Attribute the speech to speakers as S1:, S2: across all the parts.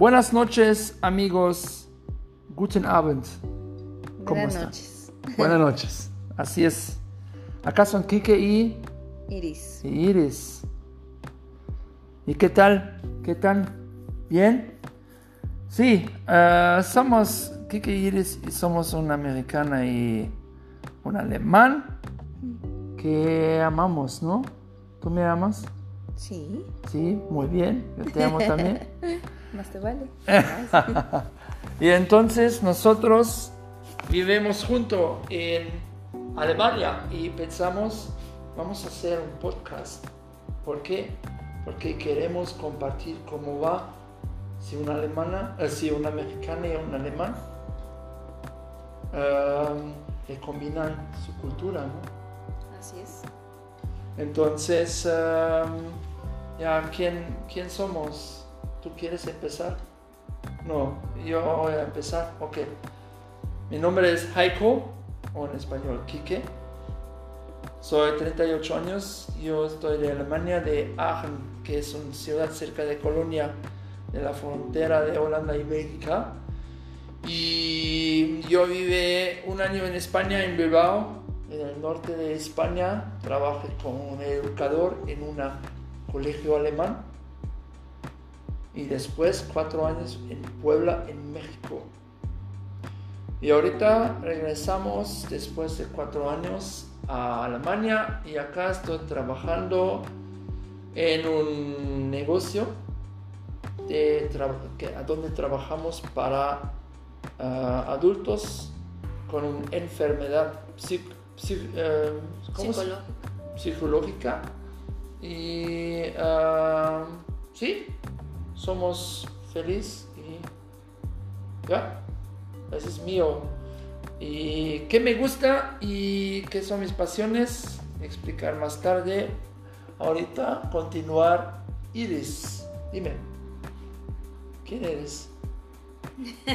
S1: Buenas noches, amigos. Guten Abend. ¿Cómo
S2: Buenas
S1: están?
S2: noches.
S1: Buenas noches. Así es. Acá son Kike y,
S2: Iris.
S1: y Iris. ¿Y qué tal? ¿Qué tal? ¿Bien? Sí, eh, somos Kike y Iris y somos una americana y un alemán que amamos, ¿no? ¿Tú me amas?
S2: Sí,
S1: Sí, muy bien. Yo te amo también.
S2: más te vale.
S1: Y entonces nosotros vivimos juntos en Alemania y pensamos, vamos a hacer un podcast. ¿Por qué? Porque queremos compartir cómo va si una alemana, eh, si una mexicana y un alemán que combinan su cultura, ¿no?
S2: Así es.
S1: Entonces, um, ya, ¿quién, ¿quién somos? ¿Tú quieres empezar? No, yo voy a empezar. Ok. Mi nombre es Heiko, o en español, Kike. Soy 38 años. Yo estoy de Alemania, de Aachen, que es una ciudad cerca de Colonia, de la frontera de Holanda y Bélgica. Y yo viví un año en España, en Bilbao, en el norte de España. Trabajé como educador en un colegio alemán. Y después cuatro años en Puebla, en México. Y ahorita regresamos después de cuatro años a Alemania y acá estoy trabajando en un negocio de tra- que- a donde trabajamos para ah, adultos con una enfermedad psic- psic- eh, ¿cómo se-
S2: Psicólogo.
S1: psicológica y ah, sí, somos felices y ya, eso es mío. Y qué me gusta y qué son mis pasiones, explicar más tarde. Ahorita continuar. Iris, dime, ¿quién eres?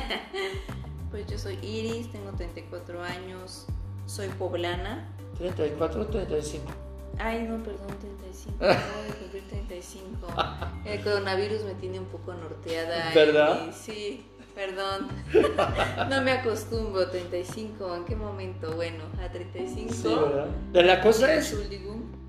S2: Pues yo soy Iris, tengo 34 años, soy poblana.
S1: 34, 35.
S2: Ay, no, perdón, 35. Acabo de cumplir 35. El coronavirus me tiene un poco norteada.
S1: ¿Verdad?
S2: y- sí, perdón. No me acostumbro, 35. ¿En qué momento? Bueno, a 35.
S1: Sí, ¿verdad? La cosa es.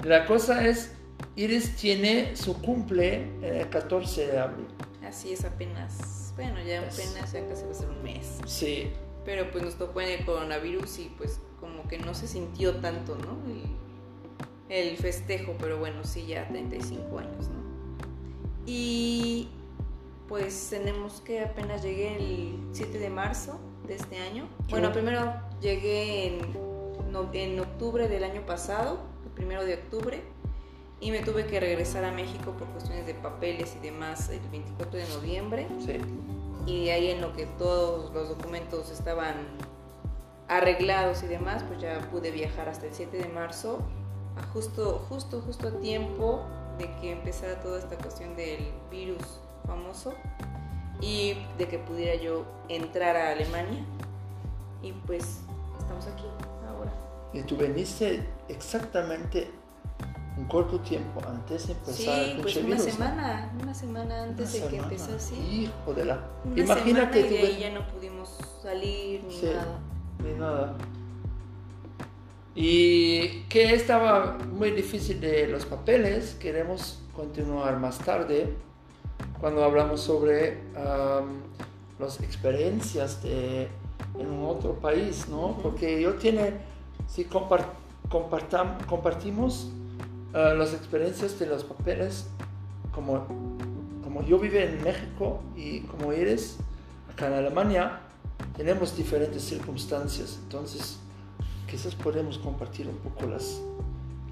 S1: La cosa es, Iris tiene su cumple el 14 de abril.
S2: Así es, apenas. Bueno, ya apenas, ya casi va a ser un mes.
S1: Sí,
S2: Pero pues nos tocó en el coronavirus y pues como que no se sintió tanto, ¿no? El, el festejo, pero bueno, sí, ya 35 años, ¿no? Y pues tenemos que apenas llegué el 7 de marzo de este año. Bueno, primero llegué en, en octubre del año pasado, el primero de octubre, y me tuve que regresar a México por cuestiones de papeles y demás el 24 de noviembre
S1: sí.
S2: y de ahí en lo que todos los documentos estaban arreglados y demás, pues ya pude viajar hasta el 7 de marzo, a justo, justo, justo a tiempo de que empezara toda esta cuestión del virus famoso y de que pudiera yo entrar a Alemania. Y pues estamos aquí ahora.
S1: Y tú veniste exactamente un corto tiempo antes de empezar
S2: Sí,
S1: el
S2: pues una
S1: virus, ¿no?
S2: semana, una semana antes
S1: Una
S2: de que empezase.
S1: Hijo de la...
S2: Una
S1: Imagínate
S2: semana y de ahí
S1: ven-
S2: ya no pudimos salir ni
S1: Sí.
S2: nada.
S1: Ni nada. Y que estaba muy difícil de los papeles, queremos continuar más tarde cuando hablamos sobre am, las experiencias de en un otro país, ¿no? Porque yo tiene, si compar- compartam- compartimos ah, las experiencias de los papeles, como, como yo vivo en México y como eres acá en Alemania, tenemos diferentes circunstancias, entonces quizás podemos compartir un poco las,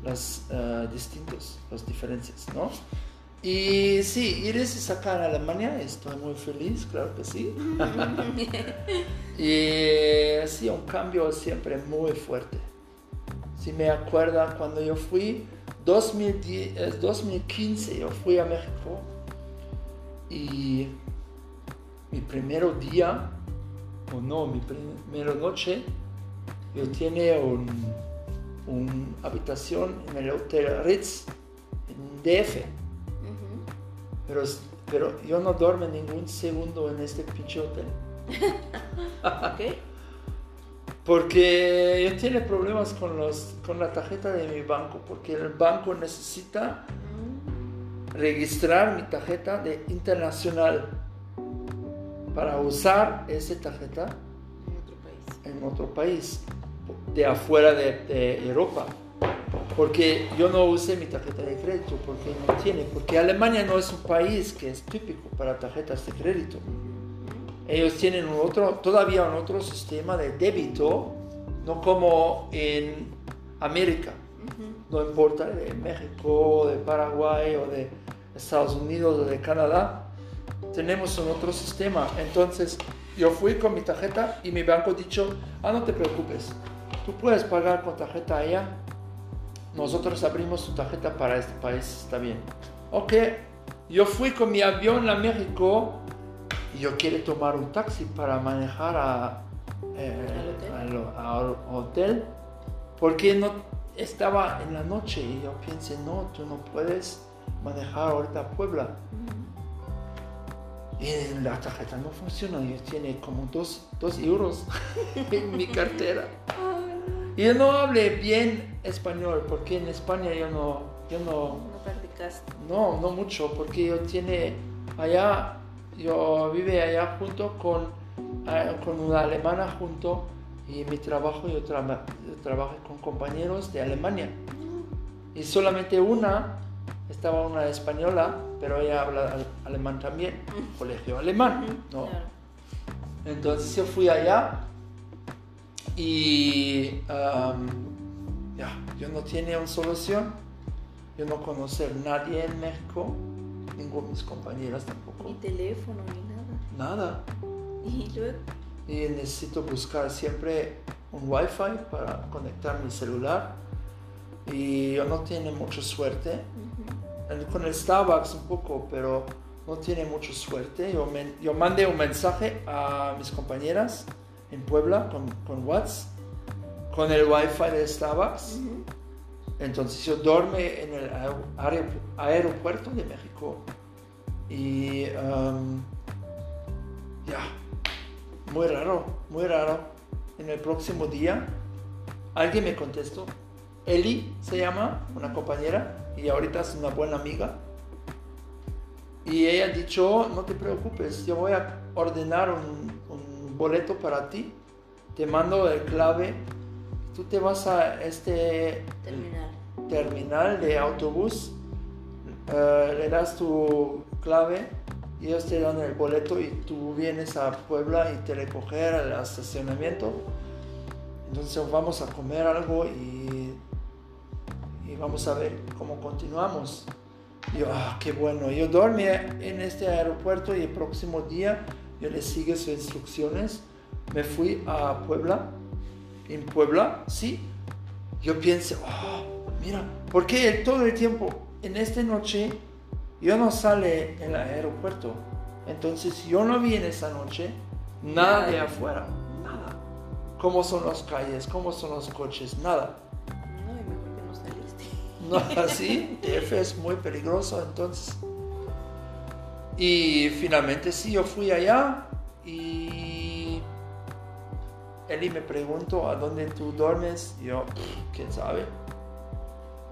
S1: las ah, distintas, las diferencias, ¿no? Y sí, Iris es acá en Alemania, estoy muy feliz, claro que sí. y sí, un cambio siempre muy fuerte. Si me acuerda cuando yo fui, 2010, eh, 2015, yo fui a México y mi primer día, o no, mi primera noche, yo tenía un, un habitación en el Hotel Ritz en DF. Pero, pero yo no duermo ningún segundo en este pinche hotel.
S2: Ok.
S1: Porque yo tiene problemas con, los, con la tarjeta de mi banco, porque el banco necesita
S2: Mm,
S1: registrar mi tarjeta de internacional para usar esa tarjeta
S2: En otro país.
S1: en otro país, de afuera de, de Europa. Porque yo no usé mi tarjeta de crédito, porque no tiene, porque Alemania no es un país que es típico para tarjetas de crédito. Ellos tienen un otro, todavía un otro sistema de débito, no como en América. No importa de México, de Paraguay o de Estados Unidos o de Canadá, tenemos un otro sistema. Entonces yo fui con mi tarjeta y mi banco dicho, ah, no te preocupes, tú puedes pagar con tarjeta allá, nosotros abrimos tu tarjeta para este país, está bien. Ok, yo fui con mi avión a México y yo quiero tomar un taxi para manejar a, eh,
S2: ¿Al hotel?
S1: porque no estaba en la noche y yo pensé, no, tú no puedes manejar ahorita a Puebla. Y la tarjeta no funciona, y tiene como dos, dos euros en mi cartera. Y yo no hablé bien español, porque en España yo no, yo no,
S2: No practicaste.
S1: no, no mucho, porque yo tiene allá, yo vive allá junto con, ah, con una alemana junto y mi trabajo yo, traba- yo trabajo con compañeros de Alemania y solamente una estaba una española, pero ella habla al- alemán también, colegio alemán, ¿no? Entonces yo fui allá y am, ya, yo no tenía una solución. Yo no conocer nadie en México, ninguno de mis compañeras tampoco.
S2: Ni teléfono, ni nada.
S1: Nada.
S2: Y luego.
S1: Y necesito buscar siempre un wifi para conectar mi celular. Y yo no tiene mucha suerte. Con el Starbucks un poco, pero no tiene mucha suerte. Yo, yo mandé un mensaje a mis compañeras en Puebla con, con WhatsApp, con el wifi de Starbucks.
S2: Ujú.
S1: Entonces yo dormí en el aer- aer- aeropuerto de México y um, ya, muy raro, muy raro. En el próximo día alguien me contestó, Eli se llama, una compañera, y ahorita es una buena amiga. Y ella ha dicho, no te preocupes, yo voy a ordenar un, un boleto para ti, te mando el clave, tú te vas a este
S2: Terminar.
S1: terminal de autobús, eh, le das tu clave y ellos te dan el boleto y tú vienes a Puebla y te recoger al estacionamiento. Entonces vamos a comer algo y, y vamos a ver cómo continuamos. Y yo, ah, qué bueno. Yo dormí en este aeropuerto y el próximo día yo le sigue sus instrucciones. Me fui a Puebla. En Puebla, sí. Yo pienso, oh, mira, porque todo el tiempo en esta noche yo no sale en el aeropuerto. Entonces yo no vi en esa noche nada de afuera, nada. Cómo son las calles, cómo son los coches, nada.
S2: No, y mejor que no saliste.
S1: No, así, DF es muy peligroso, entonces. Y finalmente sí, yo fui allá y Eli me preguntó a dónde tú duermes. Y yo, "Pff, quién sabe.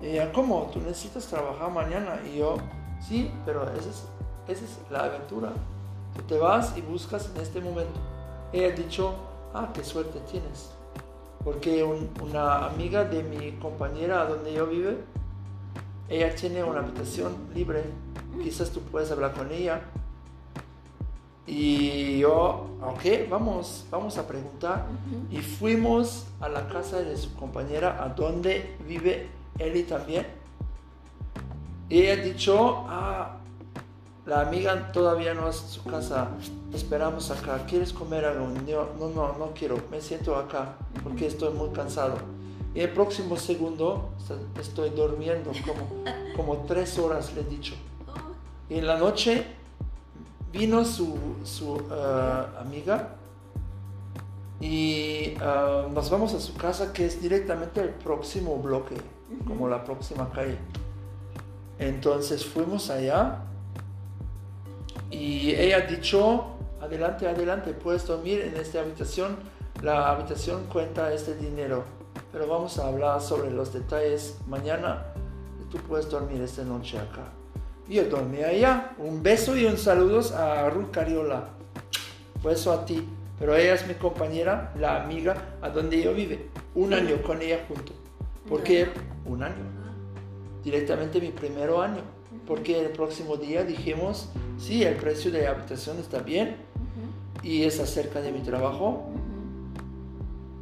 S1: Y ella, ¿cómo? ¿Tú necesitas trabajar mañana? Y yo, sí, pero esa es, esa es la aventura. Tú te vas y buscas en este momento. Ella ha dicho, ah, qué suerte tienes. Porque un- una amiga de mi compañera donde yo vive, ella tiene una habitación libre. Quizás tú puedes hablar con ella. Y yo, ok, vamos, vamos a preguntar. Y fuimos a la casa de su compañera, a donde vive Eli también. Y ella dicho, ah, la amiga todavía no es su casa, esperamos acá, ¿quieres comer algo? Yo, no, no, no quiero, me siento acá porque estoy muy cansado. Y el próximo segundo est- estoy durmiendo como, como tres horas, le he dicho. En la noche vino su, su eh, amiga y eh, nos vamos a su casa que es directamente el próximo bloque, como la próxima calle. Entonces fuimos allá Y ella ha dicho, adelante, adelante, puedes dormir en esta habitación, la habitación cuenta este dinero, pero vamos a hablar sobre los detalles mañana y tú puedes dormir esta noche acá. Yo dormí allá, un beso y un saludo a Ruth Cariola, beso a ti, pero ella es mi compañera, la amiga a donde yo vive, un año con ella junto. ¿Por qué? Un año. Directamente mi primer año. Porque el próximo día dijimos, sí, el precio de la habitación está bien y es acerca de mi trabajo.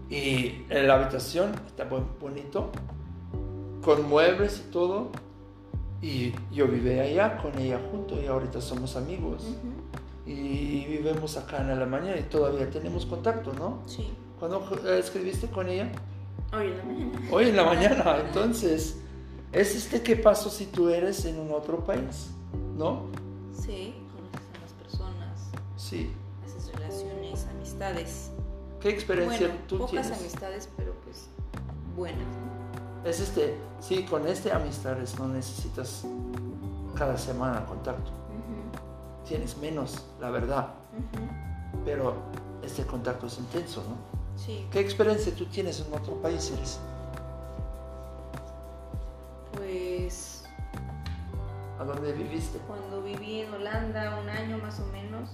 S1: Y la habitación está bonito, con muebles y todo. Y yo viví allá con ella junto y ahorita somos amigos. Y vivimos acá en Alemania y todavía tenemos contacto, ¿no?
S2: Sí.
S1: ¿Cuándo escribiste con ella?
S2: Hoy en la mañana.
S1: Hoy en la mañana, entonces, ¿es este qué pasó si tú eres en un otro país? ¿No?
S2: Sí, conoces a las personas,
S1: Sí.
S2: haces relaciones, amistades.
S1: ¿Qué experiencia
S2: Bueno,
S1: tú
S2: pocas
S1: tienes?
S2: amistades, pero pues buenas. ¿no?
S1: Es este, sí, con este amistades no necesitas cada semana contacto. Tienes menos, la verdad, pero este contacto es intenso, ¿no?
S2: Sí,
S1: ¿Qué experiencia tú tienes en otro país, Iris?
S2: pues
S1: ¿A dónde viviste?
S2: cuando viví en Holanda un año más o menos,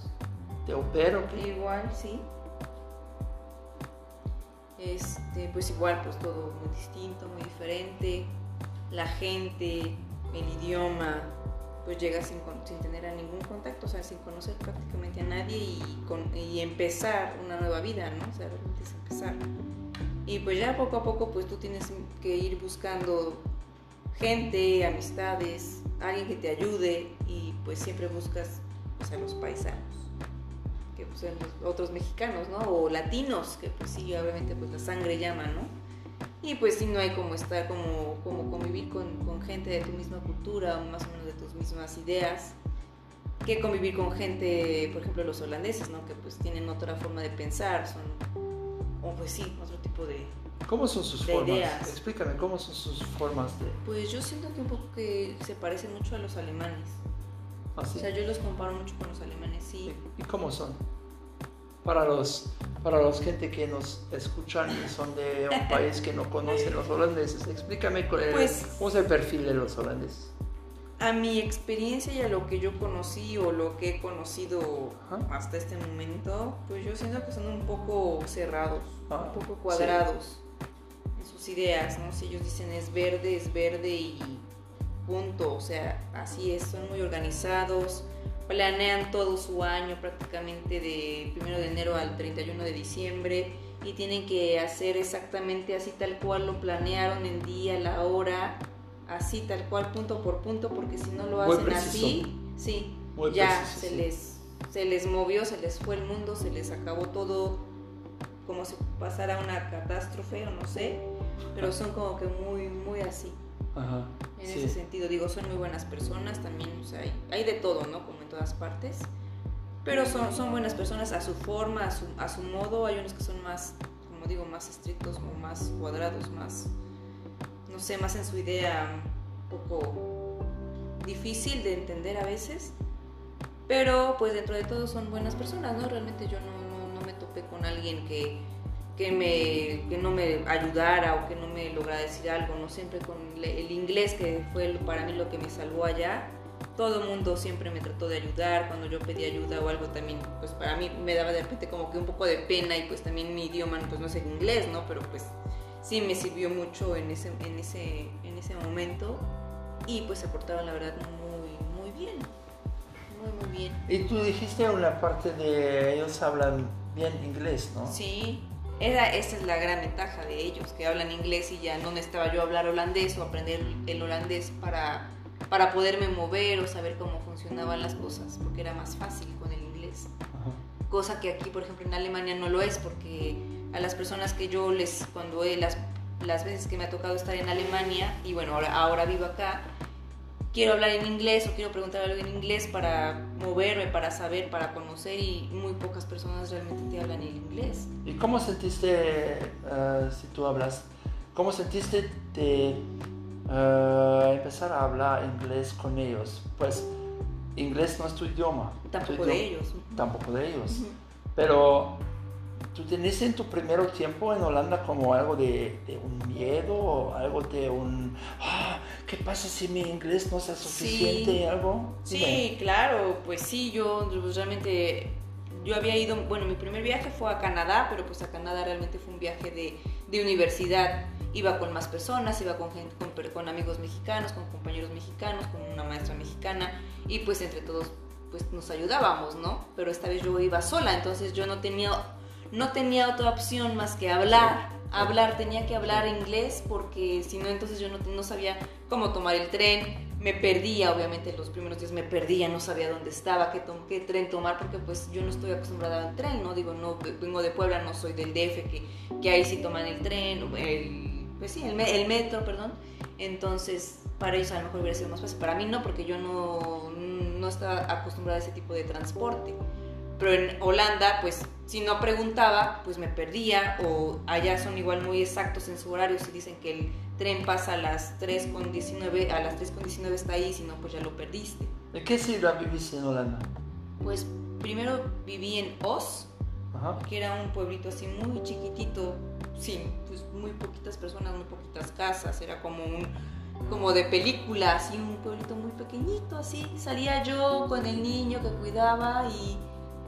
S1: ¿Te opero?
S2: igual, sí. Este, pues igual, pues todo muy distinto, muy diferente. La gente, el idioma, pues llegas sin, sin tener a ningún contacto, o sea, sin conocer prácticamente a nadie y, con, y empezar una nueva vida, ¿no? O sea, realmente es empezar. Y pues ya poco a poco, pues tú tienes que ir buscando gente, amistades, alguien que te ayude y pues siempre buscas pues, a los paisanos pues son los otros mexicanos, ¿no? O latinos, que pues sí, obviamente pues la sangre llama, ¿no? Y pues sí, no hay como estar, como, como convivir con, con gente de tu misma cultura, o más o menos de tus mismas ideas, que convivir con gente, por ejemplo, los holandeses, ¿no? Que pues tienen otra forma de pensar, son, o pues sí, otro tipo de...
S1: ¿Cómo son sus formas?
S2: ideas.
S1: Explícame, ¿cómo son sus formas de...?
S2: Pues yo siento que un poco que se parecen mucho a los alemanes.
S1: Así.
S2: O sea, yo los comparo mucho con los alemanes, sí.
S1: ¿Y cómo son? Para los, para los gente que nos escuchan y son de un país que no conocen los holandeses, explícame
S2: Pues-
S1: cómo es el perfil de los holandeses.
S2: A mi experiencia y a lo que yo conocí o lo que he conocido
S1: Ajá.
S2: hasta este momento, pues yo siento que son un poco cerrados,
S1: Ah,
S2: un poco cuadrados en sus ideas, ¿no? Si ellos dicen es verde, es verde y punto, o sea, así es, son muy organizados, planean todo su año prácticamente de 1 de enero al 31 de diciembre y tienen que hacer exactamente así tal cual lo planearon el día, la hora, así tal cual punto por punto, porque si no lo
S1: Muy
S2: hacen
S1: preciso.
S2: así, sí,
S1: Muy
S2: ya
S1: preciso,
S2: se
S1: sí.
S2: les se les movió, se les fue el mundo, se les acabó todo como si pasara una catástrofe o no sé, pero son como que muy muy así.
S1: Ajá.
S2: En
S1: sí.
S2: ese sentido, digo, son muy buenas personas también, o sea, hay, hay de todo, ¿no? Como en todas partes. Pero son, son buenas personas a su forma, a su, a su modo. Hay unos que son más, como digo, más estrictos o más cuadrados, más, no sé, más en su idea un poco difícil de entender a veces. Pero pues dentro de todo son buenas personas, ¿no? Realmente yo no, no, no me topé con alguien que, que, me, que no me ayudara o que no me lograra decir algo, no siempre con el inglés que fue para mí lo que me salvó allá. Todo el mundo siempre me trató de ayudar, cuando yo pedí ayuda o algo también, pues para mí me daba de repente como que un poco de pena y pues también mi idioma pues no es el inglés, ¿no? Pero pues sí me sirvió mucho en ese, en ese, en ese momento y pues se portaban la verdad muy, muy bien, muy, muy bien.
S1: Y tú dijiste una parte de ellos hablan bien inglés, ¿no?
S2: Sí, era, esa es la gran ventaja de ellos, que hablan inglés y ya no necesitaba yo hablar holandés o aprender el holandés para, para poderme mover o saber cómo funcionaban las cosas, porque era más fácil con el inglés.
S1: Ajá.
S2: Cosa que aquí, por ejemplo, en Alemania no lo es, porque a las personas que yo les, cuando las, las veces que me ha tocado estar en Alemania, y bueno, ahora, ahora vivo acá, quiero hablar en inglés o quiero preguntar algo en inglés para moverme, para saber, para conocer, y muy pocas personas realmente te hablan el inglés.
S1: ¿Y cómo sentiste, eh, si tú hablas, cómo sentiste de eh, empezar a hablar inglés con ellos? Pues inglés no es tu idioma.
S2: Tampoco
S1: Tu
S2: de
S1: idioma-
S2: ellos.
S1: Tampoco de ellos.
S2: Ujú.
S1: Pero tú tenés en tu primer tiempo en Holanda como algo de, de un miedo o algo de un, "Ah, ¿qué pasa si mi inglés no es suficiente?
S2: Sí.
S1: ¿Algo?
S2: Sí,
S1: Dime.
S2: claro, pues sí, yo pues, realmente, yo había ido, bueno, mi primer viaje fue a Canadá, pero pues a Canadá realmente fue un viaje de, de universidad. Iba con más personas, iba con, gente, con, con amigos mexicanos, con compañeros mexicanos, con una maestra mexicana y pues entre todos pues nos ayudábamos, ¿no? Pero esta vez yo iba sola, entonces yo no tenía, no tenía otra opción más que hablar. Hablar, tenía que hablar inglés porque si no, entonces yo no, no sabía cómo tomar el tren. Me perdía, obviamente, los primeros días me perdía, no sabía dónde estaba, qué, qué tren tomar, porque pues yo no estoy acostumbrada al tren, ¿no? Digo, no, vengo de Puebla, no soy del DF, que, que ahí sí toman el tren, el, pues sí, el, el metro, perdón. Entonces, para ellos a lo mejor hubiera sido más fácil. Para mí no, porque yo no, no estaba acostumbrada a ese tipo de transporte. Pero en Holanda, pues si no preguntaba, pues me perdía. O allá son igual muy exactos en su horario. Si dicen que el tren pasa a las 3.19, a las 3.19 está ahí, si no, pues ya lo perdiste.
S1: ¿En qué ciudad viviste en Holanda?
S2: Pues primero viví en Os,
S1: Ajá.
S2: que era un pueblito así muy chiquitito, sí, pues muy poquitas personas, muy poquitas casas, era como un como de película, así un pueblito muy pequeñito, así. Salía yo con el niño que cuidaba y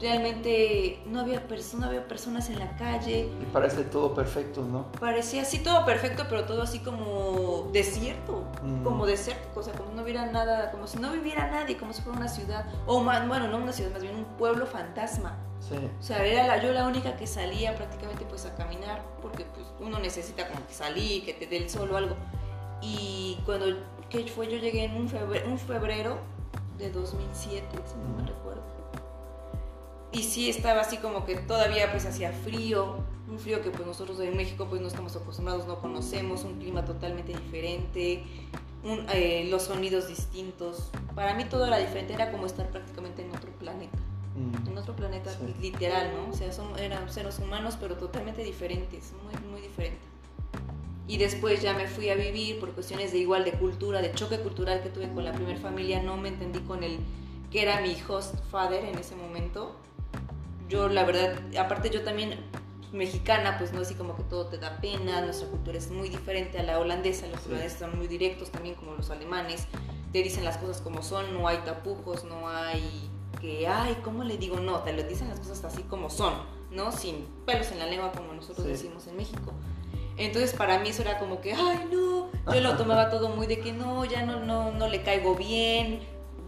S2: realmente no había, perso- no había personas en la calle.
S1: Y parece todo perfecto, ¿no?
S2: Parecía así todo perfecto, pero todo así como desierto,
S1: Mm.
S2: como desértico, o sea, como si no hubiera nada, como si no viviera nadie, como si fuera una ciudad, o más, bueno, no una ciudad, más bien un pueblo fantasma.
S1: Sí.
S2: O sea, era la, yo la única que salía prácticamente pues a caminar, porque pues uno necesita como que salir, que te dé el sol o algo. Y cuando que fue, yo llegué en un febrero, un febrero de 2007, si no me recuerdo. Y sí estaba así como que todavía pues hacía frío, un frío que pues nosotros en México pues no estamos acostumbrados, no conocemos, un clima totalmente diferente, un- eh, los sonidos distintos. Para mí todo era diferente, era como estar prácticamente en otro planeta
S1: Mm.
S2: en otro planeta
S1: Sí.
S2: literal, ¿no? O sea, son, eran seres humanos, pero totalmente diferentes, muy, muy diferentes. Y después ya me fui a vivir por cuestiones de igual de cultura, de choque cultural que tuve con la primera familia, no me entendí con el que era mi host father en ese momento. Yo la verdad, aparte yo también mexicana, pues no así como que todo te da pena, nuestra cultura es muy diferente a la holandesa, los
S1: Sí.
S2: holandeses son muy directos también como los alemanes, te dicen las cosas como son, no hay tapujos, no hay que, ay, ¿cómo le digo? No, te lo dicen las cosas así como son, ¿no? Sin pelos en la lengua como nosotros
S1: Sí.
S2: decimos en México. Entonces para mí eso era como que, ay, no, yo lo tomaba todo muy de que no, ya no, no, no le caigo bien,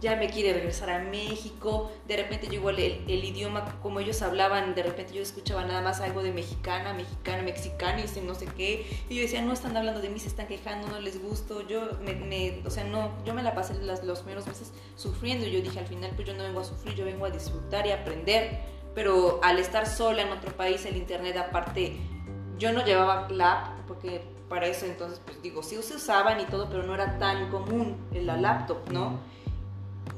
S2: ya me quiere regresar a México. De repente yo igual el, idioma, como ellos hablaban, de repente yo escuchaba nada más algo de mexicana, mexicana, mexicana y no sé qué. Y yo decía, no están hablando de mí, se están quejando, no les gusto. Yo, me, o sea, no, yo me la pasé los primeros meses sufriendo y yo dije, al final pues yo no vengo a sufrir, yo vengo a disfrutar y aprender. Pero al estar sola en otro país, el internet aparte, yo no llevaba lap porque para eso entonces, pues digo, sí se usaban y todo, pero no era tan común en la laptop, ¿no?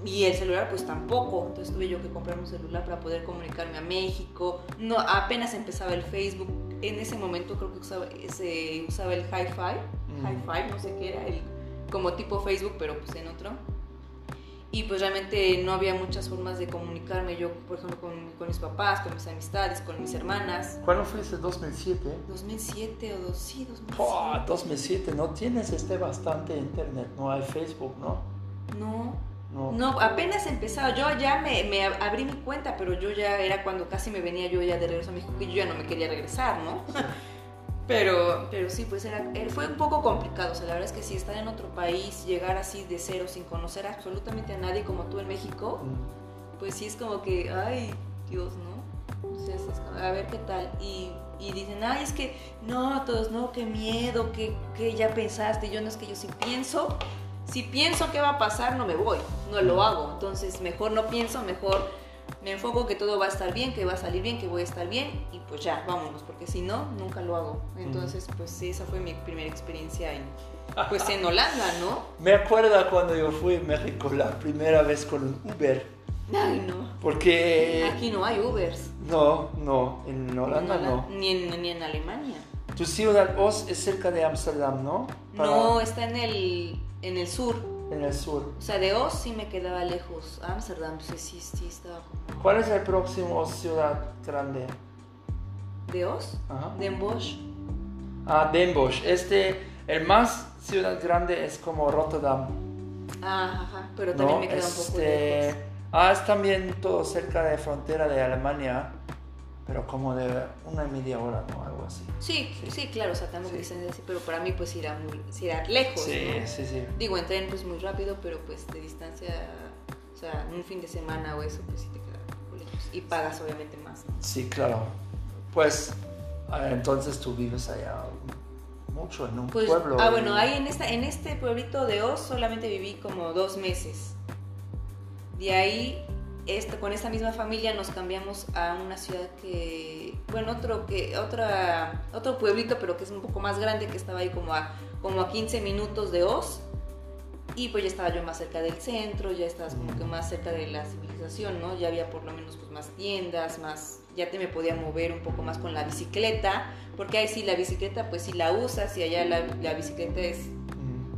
S2: Y el celular pues tampoco, entonces tuve yo que comprar un celular para poder comunicarme a México. No, apenas empezaba el Facebook, en ese momento creo que usaba, se usaba el Hi-Fi,
S1: Mm.
S2: Hi-Fi, no sé qué era, el, como tipo Facebook, pero pues en otro. Y pues realmente no había muchas formas de comunicarme yo, por ejemplo, con, con mis papás, con mis amistades, con mis hermanas.
S1: ¿Cuándo fuiste? ¿2007?
S2: 2007 o dos, sí, 2007.
S1: Oh, 2007, no tienes este bastante internet, no hay Facebook, ¿no?
S2: No,
S1: No.
S2: no, apenas empezaba. Yo ya me, me ab- abrí mi cuenta, pero yo ya era cuando casi me venía yo ya de regreso a México, que yo ya no me quería regresar, ¿no? Pero, pero sí, pues era, fue un poco complicado. O sea, la verdad es que si estar en otro país, llegar así de cero, sin conocer absolutamente a nadie como tú en México,
S1: Mm.
S2: pues sí es como que, ay, Dios, ¿no? Entonces es como, a ver qué tal. Y, y dicen, ay, es que no, todos, no, qué miedo, que, que ya pensaste. Yo no es que yo sí pienso, si pienso qué va a pasar, no me voy, no lo hago. Entonces mejor no pienso, mejor me enfoco que todo va a estar bien, que va a salir bien, que voy a estar bien y pues ya, vámonos, porque si no, nunca lo hago. Entonces, pues esa fue mi primera experiencia en, pues en Holanda, ¿no?
S1: Me acuerdo cuando yo fui a México la primera vez con un Uber,
S2: Ay, no.
S1: porque...
S2: Aquí no hay Ubers.
S1: No, no, en Holanda no.
S2: Ni en, ni en Alemania.
S1: Tu ciudad Oz es cerca de Ámsterdam, ¿no? Para-
S2: No, está en el, en el sur.
S1: en el sur.
S2: O sea, de Oz sí me quedaba lejos. Ámsterdam, pues sí, sí estaba como...
S1: ¿Cuál es el próximo ciudad grande?
S2: ¿De Oz?
S1: Ajá.
S2: Den Bosch.
S1: Ah, Den Bosch. Este, el más ciudad grande es como Rotterdam.
S2: Ah, ajá, pero también
S1: ¿no?
S2: me queda un poco
S1: Este,
S2: lejos.
S1: Ah, es también todo cerca de frontera de Alemania, pero como de una y media hora, ¿no? Algo así.
S2: Sí, sí, claro, o sea, tampoco
S1: Sí.
S2: dicen así, pero para mí pues era, muy, era lejos,
S1: Sí,
S2: ¿no?
S1: sí, sí.
S2: Digo, en tren pues muy rápido, pero pues de distancia, o sea, un fin de semana o eso, pues sí te queda lejos. Y pagas obviamente más, ¿no?
S1: Sí, claro. Pues, ah, entonces tú vives allá mucho en un
S2: Pues,
S1: pueblo.
S2: ah, bueno, ahí en, esta, en este pueblito de Oz solamente viví como dos meses. De ahí, esto, con esta misma familia nos cambiamos a una ciudad que, bueno, otro, que, otra, otro pueblito, pero que es un poco más grande, que estaba ahí como a, como a 15 minutos de Oz. Y pues ya estaba yo más cerca del centro, ya estabas como que más cerca de la civilización, ¿no? Ya había por lo menos pues más tiendas, más, ya te me podía mover un poco más con la bicicleta, porque ahí sí la bicicleta pues sí la usas y allá la, la bicicleta es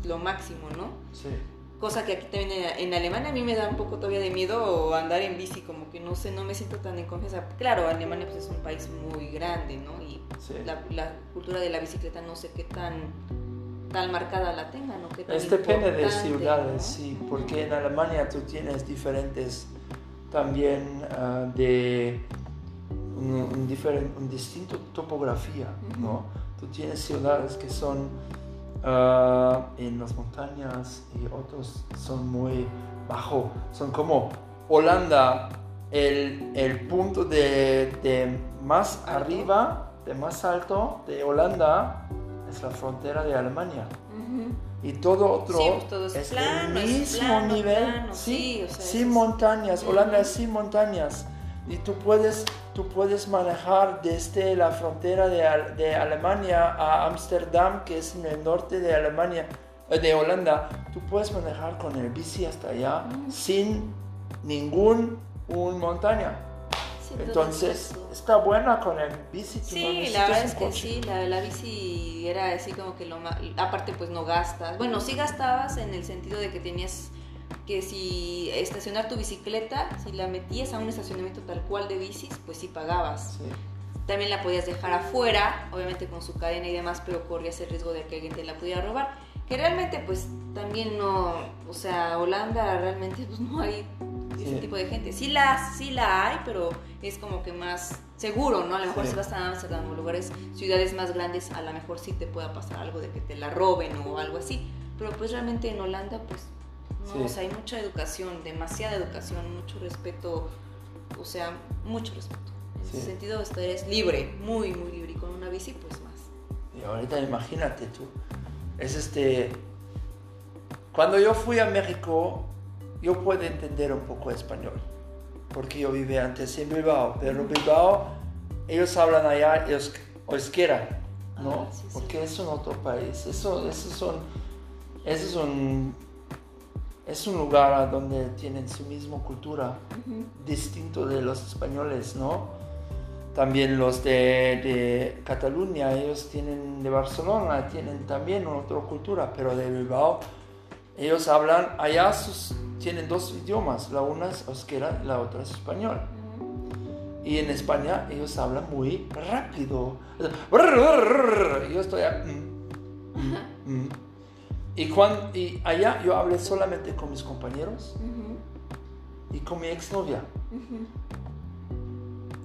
S2: lo máximo, ¿no?
S1: sí.
S2: Cosa que aquí también en, en Alemania a mí me da un poco todavía de miedo andar en bici, como que no sé, no me siento tan en confianza. Claro, Alemania pues es un país muy grande, ¿no? Y
S1: Sí.
S2: la, la cultura de la bicicleta no sé qué tan, tan marcada la tengan, ¿no? Qué tan
S1: Es depende de ciudades,
S2: ¿no?
S1: sí, porque en Alemania tú tienes diferentes también ah, de un, un, diferen- un distinto topografía, ¿no? Tú tienes ciudades que son ah, en las montañas y otros son muy bajo, son como Holanda, el, el punto de, de más
S2: Alto.
S1: arriba, de más alto de Holanda es la frontera de Alemania
S2: Ujú.
S1: y todo otro
S2: Sí, pues todo es
S1: es
S2: plano,
S1: el
S2: es
S1: mismo
S2: plano,
S1: nivel,
S2: plano,
S1: sí,
S2: sí, o sea,
S1: sin
S2: es-
S1: montañas. Holanda es sin montañas y tú puedes, tú puedes manejar desde la frontera de, de Alemania a Ámsterdam, que es en el norte de Alemania, eh, de Holanda, tú puedes manejar con el bici hasta allá
S2: Ujú.
S1: sin ningún un montaña.
S2: Sí, todo
S1: Entonces, está buena con el bici. tú no
S2: Sí, la verdad es que
S1: coche.
S2: sí, la, la bici era así como que lo más... Aparte pues no gastas. Bueno, sí gastabas en el sentido de que tenías que si estacionar tu bicicleta, si la metías a un estacionamiento tal cual de bicis, pues sí pagabas.
S1: Sí.
S2: También la podías dejar afuera, obviamente con su cadena y demás, pero corrías el riesgo de que alguien te la pudiera robar. Que realmente pues también no, o sea, Holanda realmente pues no hay ese
S1: Sí.
S2: tipo de gente. Sí la, sí la hay, pero es como que más seguro, ¿no? A lo mejor
S1: Sí.
S2: si vas a Amsterdam o lugares, ciudades más grandes, a lo mejor sí te pueda pasar algo de que te la roben o algo así. Pero pues realmente en Holanda pues no,
S1: Sí.
S2: o sea, hay mucha educación, demasiada educación, mucho respeto, o sea, mucho respeto. En
S1: Sí.
S2: ese sentido eres libre, muy, muy libre. Y con una bici pues más.
S1: Y ahorita imagínate tú, es este, cuando yo fui a México, yo puedo entender un poco español, porque yo viví antes en Bilbao, pero Bilbao, ellos hablan allá eus- euskera, ¿no?
S2: Ah, sí.
S1: Porque es un otro país, eso, eso son, eso es un, es un lugar a donde tienen su misma cultura, distinto de los españoles, ¿no? También los de, de Cataluña, ellos tienen de Barcelona, tienen también otra cultura, pero de Bilbao, ellos hablan, allá sus, tienen dos idiomas, la una es euskera y la otra es español. Y en España ellos hablan muy rápido. Yo estoy a- mm, mm, mm. Y, cuan- y allá yo hablé solamente con mis compañeros y con mi exnovia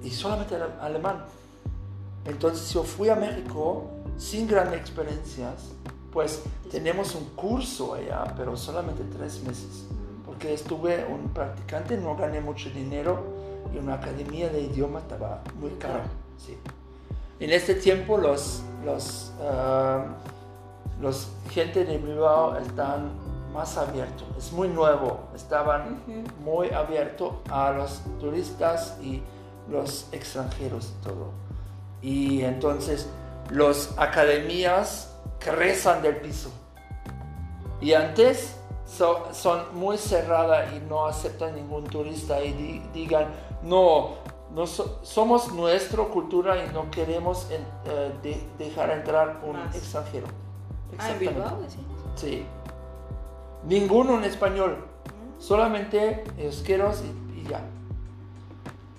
S1: y solamente ale- alemán. Entonces yo fui a México sin grandes experiencias, pues tenemos un curso allá, pero solamente tres meses, porque estuve un practicante, no gané mucho dinero y una academia de idioma estaba
S2: muy
S1: cara.
S2: caro.
S1: Sí. En este tiempo los, los, ah, los gente de Bilbao están más abiertos, es muy nuevo, estaban muy abiertos a los turistas y los extranjeros y todo. Y entonces las academias crecen del piso. Y antes so- son muy cerradas y no aceptan ningún turista y di- digan, no, no so- somos nuestra cultura y no queremos en- eh, de- dejar entrar un
S2: Más.
S1: extranjero.
S2: Ah, en
S1: Exactamente.
S2: Bilbao, decías.
S1: Sí. Ninguno en español. Solamente euskera y, y ya.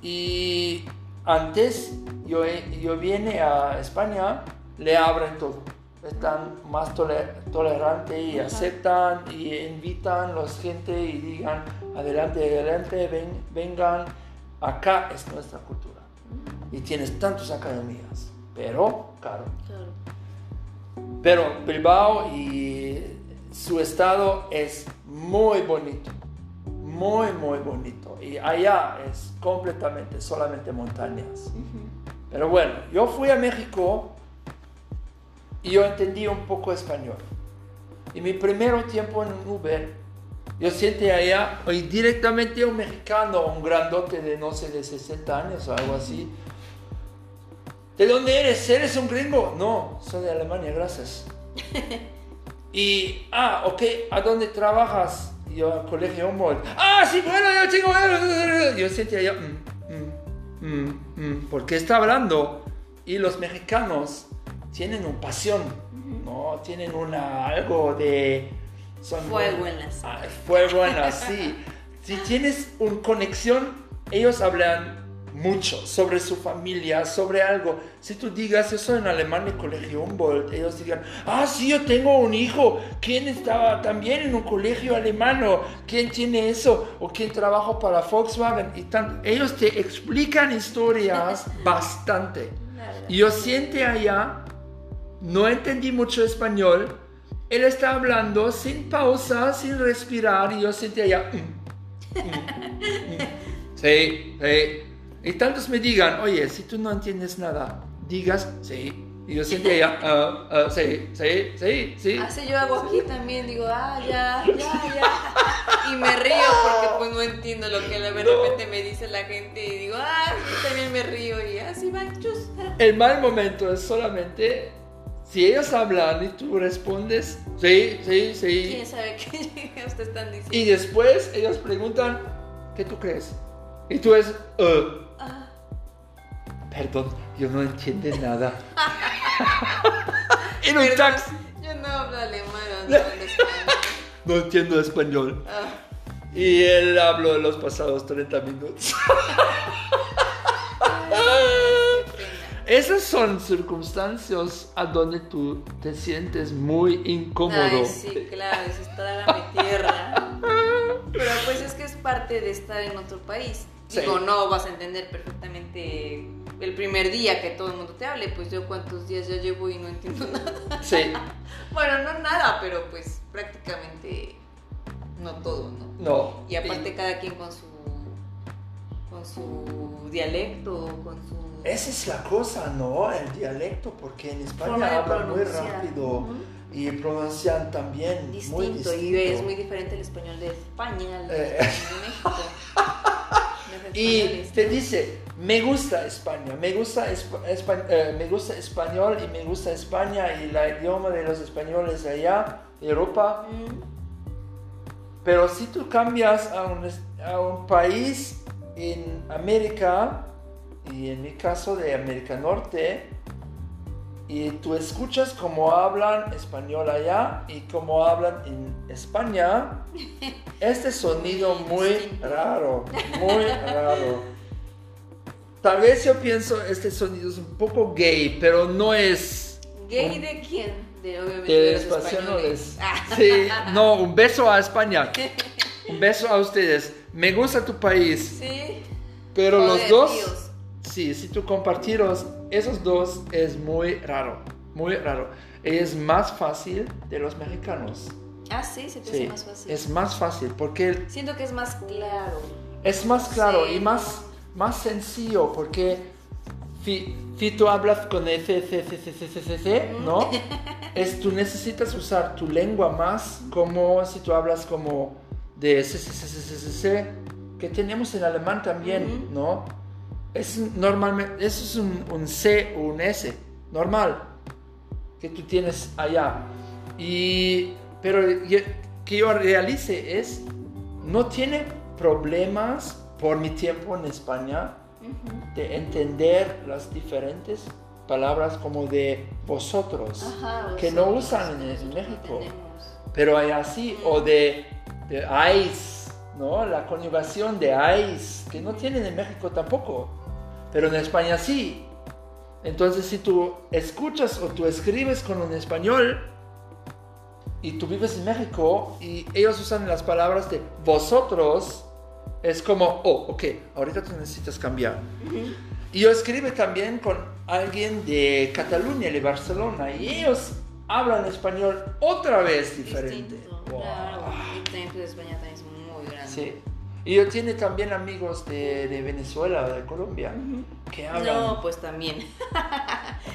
S1: Y antes yo, yo vine a España, le abren todo. Están más tolerantes y aceptan y invitan a la gente y digan, adelante, adelante, vengan, acá es nuestra cultura. Y tienes tantas academias, pero caro. Pero Bilbao y su estado es muy bonito, muy, muy bonito. Y allá es completamente, solamente montañas. Pero bueno, yo fui a México y yo entendí un poco español. Y mi primer tiempo en un Uber, yo siente allá, y directamente un mexicano, un grandote de no sé, de 60 años o algo así. ¿De dónde eres? ¿Eres un gringo? No, soy de Alemania, gracias. y, ah, ok, ¿a dónde trabajas? yo al colegio Humboldt. Ah, sí, bueno, yo chico, yo sentía ya, mm, mm, mm, porque está hablando y los mexicanos tienen una pasión, ¿no? Tienen una, algo de...
S2: Son fuego en las...
S1: Ah, fuego en las, sí. Si tienes una conexión, ellos hablan mucho sobre su familia, sobre algo. Si tú digas, eso en alemán de colegio Humboldt, ellos digan, ah, sí, yo tengo un hijo, ¿quién estaba también en un colegio alemán? ¿O quién tiene eso? ¿O quién trabaja para Volkswagen? Y tan, ellos te explican historias bastante. Y yo siente allá, no entendí mucho español, él está hablando sin pausa, sin respirar, y yo siente allá, mm, mm, mm, sí, sí. Y tantos me digan, oye, si tú no entiendes nada, digas sí. Y yo siempre ya, uh, uh, sí, sí, sí, sí.
S2: Así yo hago aquí también, digo, ah, ya, ya, ya. Y me río porque pues no entiendo lo que de repente me dice la gente y digo, ah, yo también me río y así va, chus.
S1: El mal momento es solamente si ellos hablan y tú respondes, sí, sí, sí.
S2: ¿Quién sabe qué ustedes están diciendo?
S1: Y después ellos preguntan, ¿qué tú crees? Y tú es, uh, Perdón, yo no entiendo nada. en un taxi.
S2: Yo no hablo alemán, no hablo español.
S1: No entiendo español. Ah. Y él habló en los pasados 30 minutos. Esas son circunstancias a donde tú te sientes muy incómodo. Ay,
S2: sí, claro, es estar a mi tierra. Pero pues es que es parte de estar en otro país. Digo, no vas a entender perfectamente el primer día que todo el mundo te hable, pues yo cuántos días ya llevo y no entiendo nada.
S1: Sí.
S2: bueno, no nada, pero pues prácticamente no todo, ¿no?
S1: No.
S2: Y aparte cada quien con su con su dialecto, con su
S1: Esa es la cosa, ¿no? El dialecto, porque en España hablan muy rápido. Y pronuncian también
S2: distinto,
S1: muy distinto.
S2: Y es muy diferente el español de España al de, eh. México.
S1: y te dice, me gusta España, me gusta, eh, me gusta español y me gusta España y el idioma de los españoles allá, Europa. Pero si tú cambias a un, a un país en América, y en mi caso de América Norte, y tú escuchas cómo hablan español allá y cómo hablan en España, este sonido muy raro, muy raro. Tal vez yo pienso este sonido es un poco gay, pero no es...
S2: ¿Gay de quién? De, obviamente, los españoles.
S1: Sí, no, un beso a España. Un beso a ustedes. Me gusta tu país.
S2: Sí.
S1: Pero los dos... Sí, si tú compartiros esos dos es muy raro, muy raro. Es más fácil de los mexicanos.
S2: Ah, sí, se te más fácil.
S1: Es más fácil porque...
S2: Siento que es más claro.
S1: Es más claro y más, más sencillo porque si, tú hablas con ese, c, ¿no? es, tú necesitas usar tu lengua más como si tú hablas como de c, que tenemos en alemán también, ¿no? Es normalmente, eso es un, C o un S, normal, que tú tienes allá. Y, pero que yo realice es, no tiene problemas por mi tiempo en España de entender las diferentes palabras como de vosotros, que no usan en, México. Pero hay así, o de, de ice, ¿no? La conjugación de ice, que no tienen en México tampoco, pero en España sí. Entonces, si tú escuchas o tú escribes con un español y tú vives en México y ellos usan las palabras de vosotros, es como, oh, ok, ahorita tú necesitas cambiar. Y yo escribo también con alguien de Cataluña, de Barcelona, y ellos hablan español otra vez diferente.
S2: Distinto, Claro, el de España también es muy grande.
S1: Sí. Y yo tiene también amigos de, de Venezuela, de Colombia, que hablan.
S2: No, pues también.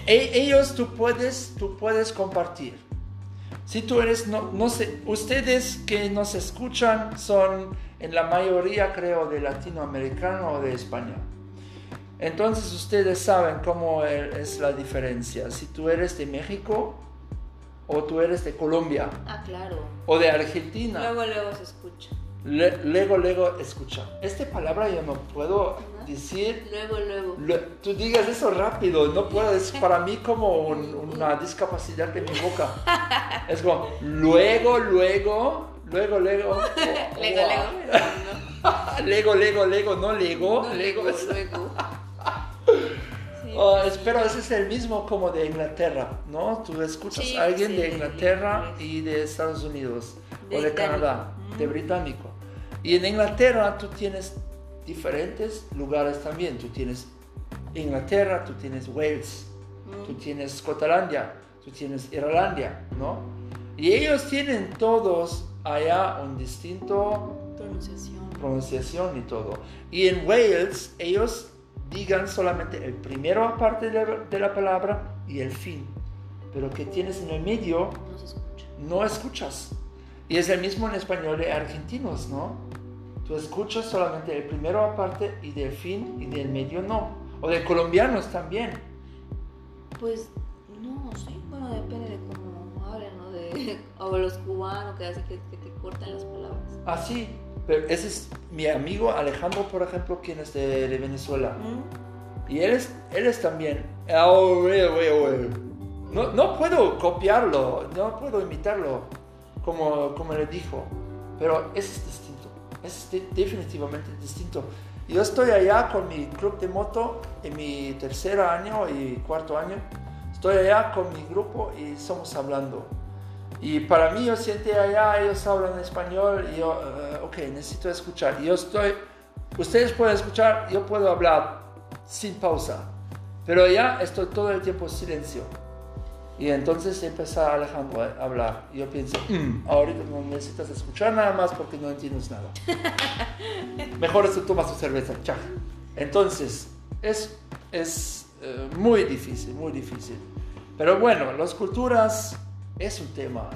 S1: E- ellos tú puedes, tú puedes compartir. Si tú eres, no, no sé, ustedes que nos escuchan son en la mayoría creo de latinoamericano o de España. Entonces ustedes saben cómo e- es la diferencia. Si tú eres de México o tú eres de Colombia
S2: Ah, claro.
S1: o de Argentina.
S2: Luego, luego se escucha.
S1: Le- luego, luego, escucha. Esta palabra yo no puedo
S2: Ajá.
S1: decir.
S2: Luego, luego.
S1: Lo- tú digas eso rápido, no puedo, es para mí como un- una discapacidad de mi boca. Es como, luego, luego, luego, luego.
S2: Lego,
S1: wow.
S2: lego. No,
S1: Lego, lego, lego, no lego,
S2: no,
S1: lego.
S2: luego,
S1: es-
S2: luego. Sí,
S1: Oh, espero, ese es el mismo como de Inglaterra, ¿no? Tú escuchas
S2: Sí,
S1: a alguien de Inglaterra y de Estados Unidos o de. Canadá, de británico. Y en Inglaterra tú tienes diferentes lugares también. Tú tienes Inglaterra, tú tienes Wales, tú
S2: mm,
S1: tienes Escotalandia, tú tienes Irlandia, ¿no? Y ellos tienen todos allá un distinto
S2: Pronunciación.
S1: pronunciación y todo. Y en Wales ellos digan solamente el primero parte de la, de la palabra y el fin. Pero que tienes en el medio
S2: No se escucha.
S1: no escuchas. Y es el mismo en español de argentinos, ¿no? Tú escuchas solamente el primero aparte y del fin y del medio no. O de colombianos también.
S2: Pues, no, sí. Bueno, depende de cómo hablen, ¿no? De, o los cubanos que hacen que, que te cortan las palabras.
S1: Así. Pero ese es mi amigo Alejandro, por ejemplo, quien es de, de Venezuela.
S2: Mm,
S1: Y él es, él es también. Oh. No, no puedo copiarlo, no puedo imitarlo como, como le dijo. Pero ese es es de- definitivamente distinto. Yo estoy allá con mi club de moto en mi tercer año y cuarto año. Estoy allá con mi grupo y somos hablando. Y para mí yo siento allá, ellos hablan español y yo, eh, ok, necesito escuchar. Yo estoy, ustedes pueden escuchar, yo puedo hablar sin pausa. Pero ya estoy todo el tiempo en silencio. Y entonces empieza Alejandro a hablar. Y yo pienso, "Mm, ahorita no necesitas escuchar nada más porque no entiendes nada. Mejor tú tomas tu cerveza, chao. Entonces, es, es eh, muy difícil, muy difícil. Pero bueno, las culturas es un tema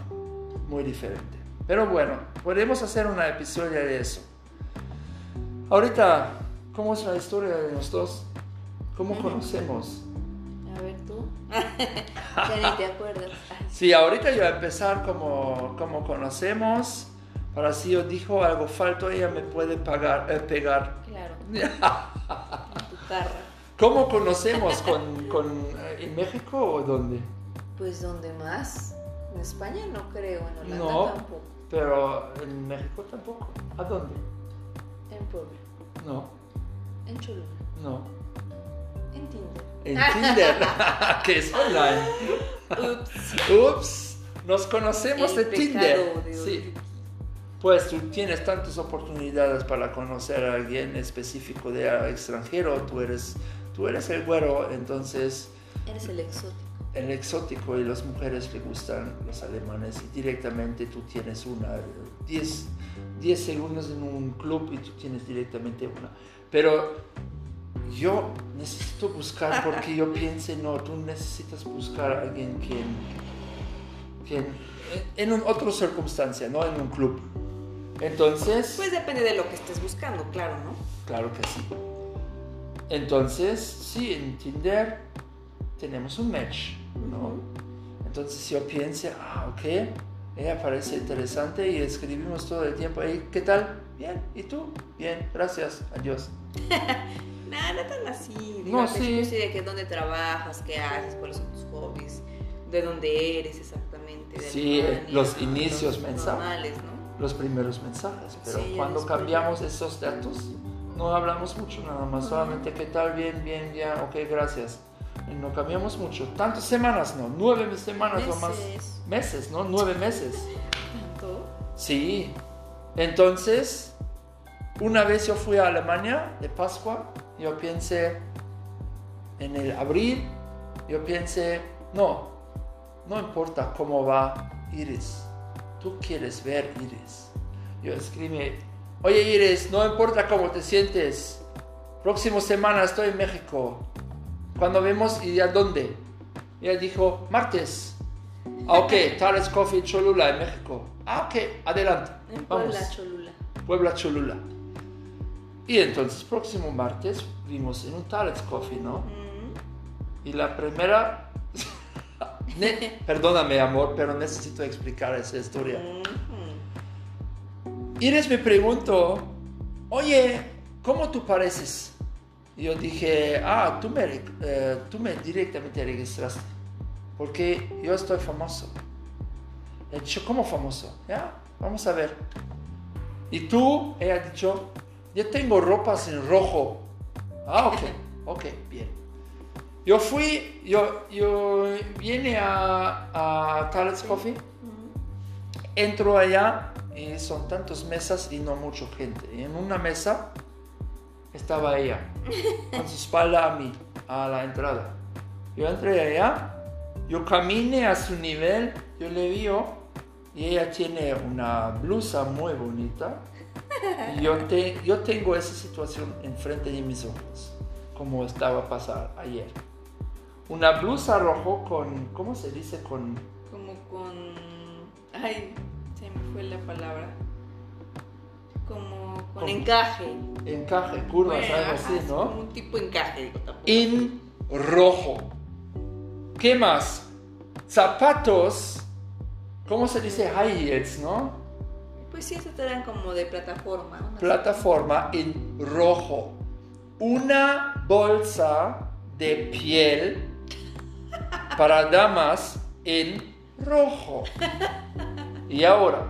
S1: muy diferente. Pero bueno, podemos hacer una episodio de eso. Ahorita, ¿cómo es la historia de los dos? ¿Cómo conocemos?
S2: A ver. Ya ni te acuerdas.
S1: Sí, ahorita yo voy a empezar como, como conocemos. Para si yo dijo algo falto, ella me puede pagar, eh, pegar.
S2: claro. En tu carro.
S1: ¿Cómo conocemos? ¿Con, con, eh, ¿En México o dónde?
S2: Pues, ¿dónde más? En España no creo, en Holanda
S1: No.
S2: tampoco.
S1: Pero en México tampoco. ¿A dónde?
S2: En Puebla,
S1: No,
S2: en Cholula,
S1: no.
S2: En Tinder.
S1: Que es online.
S2: Ups.
S1: Ups, nos conocemos
S2: El
S1: de Tinder.
S2: de
S1: Sí. Pues tú tienes tantas oportunidades para conocer a alguien específico de extranjero. Tú eres, tú eres el güero, entonces
S2: Eres el exótico.
S1: el exótico y las mujeres le gustan los alemanes y directamente tú tienes una 10 10 segundos en un club y tú tienes directamente una pero yo necesito buscar porque yo piense no tú necesitas buscar a alguien que en un, otra circunstancia no en un club entonces
S2: Pues depende de lo que estés buscando, claro, ¿no?
S1: Claro que sí. Entonces, sí, en Tinder tenemos un match, ¿no? Entonces yo piense, ah, ok, ella parece interesante y escribimos todo el tiempo, "Hey, ¿qué tal? Bien, ¿y tú? Bien, gracias, adiós.
S2: Nada, no tan así.
S1: No, sí.
S2: sí de que dónde trabajas, qué haces, cuáles son tus hobbies, de dónde eres exactamente. De
S1: Sí,
S2: Alemania,
S1: los
S2: ¿no?
S1: inicios
S2: Los
S1: mensajes.
S2: normales, ¿no?
S1: los primeros mensajes, pero
S2: Sí,
S1: cuando cambiamos esos datos, no hablamos mucho nada más, solamente qué tal, bien, bien, ya, ok, gracias. Y no cambiamos mucho, tantas semanas no, nueve semanas o más,
S2: Meses.
S1: meses, ¿no? Nueve meses.
S2: ¿Tanto?
S1: Sí. Entonces, una vez yo fui a Alemania de Pascua, yo pensé en el abril, yo pensé, no, no importa cómo va Iris, tú quieres ver Iris. Yo escribí, oye Iris, no importa cómo te sientes, próxima semana estoy en México, cuando vemos y a dónde. Y ella dijo, martes. Ah, ok, Tales Coffee Cholula en México. Ah, ok, adelante.
S2: En
S1: Vamos.
S2: Puebla, Cholula.
S1: Puebla Cholula. Y entonces, próximo martes, vimos en un Tales Coffee, ¿no?
S2: Mm.
S1: Y la primera. Perdóname, amor, pero necesito explicar esa historia.
S2: Mhm.
S1: Iris me preguntó, oye, ¿cómo tú pareces? Y yo dije, ah, tú me, eh, tú me directamente registraste, porque yo estoy famoso. He dicho, ¿cómo famoso? Ya, vamos a ver. Y tú, ella ha dicho, yo tengo ropas en rojo. Ah, ok, ok, bien. Yo fui, yo, yo vine a, a Tales Coffee entro allá y son tantas mesas y no mucha gente. Y en una mesa estaba ella, con su espalda a mí, a la entrada. Yo entré allá, yo caminé a su nivel, yo le vi y ella tiene una blusa muy bonita. Yo, te- yo tengo esa situación enfrente de mis ojos, como estaba a pasar ayer. Una blusa rojo con, ¿cómo se dice? Con
S2: Como con. Ay, se me fue la palabra. Como con
S1: Con-
S2: encaje.
S1: encaje, curvas,
S2: Bueno,
S1: algo así, ¿no?
S2: Como un tipo de encaje,
S1: en rojo. ¿Qué más? Zapatos, ¿cómo se dice? High heels, ¿no?
S2: Pues sí, esas eran como de plataforma.
S1: Plataforma en rojo. Una bolsa de piel para damas en rojo. Y ahora,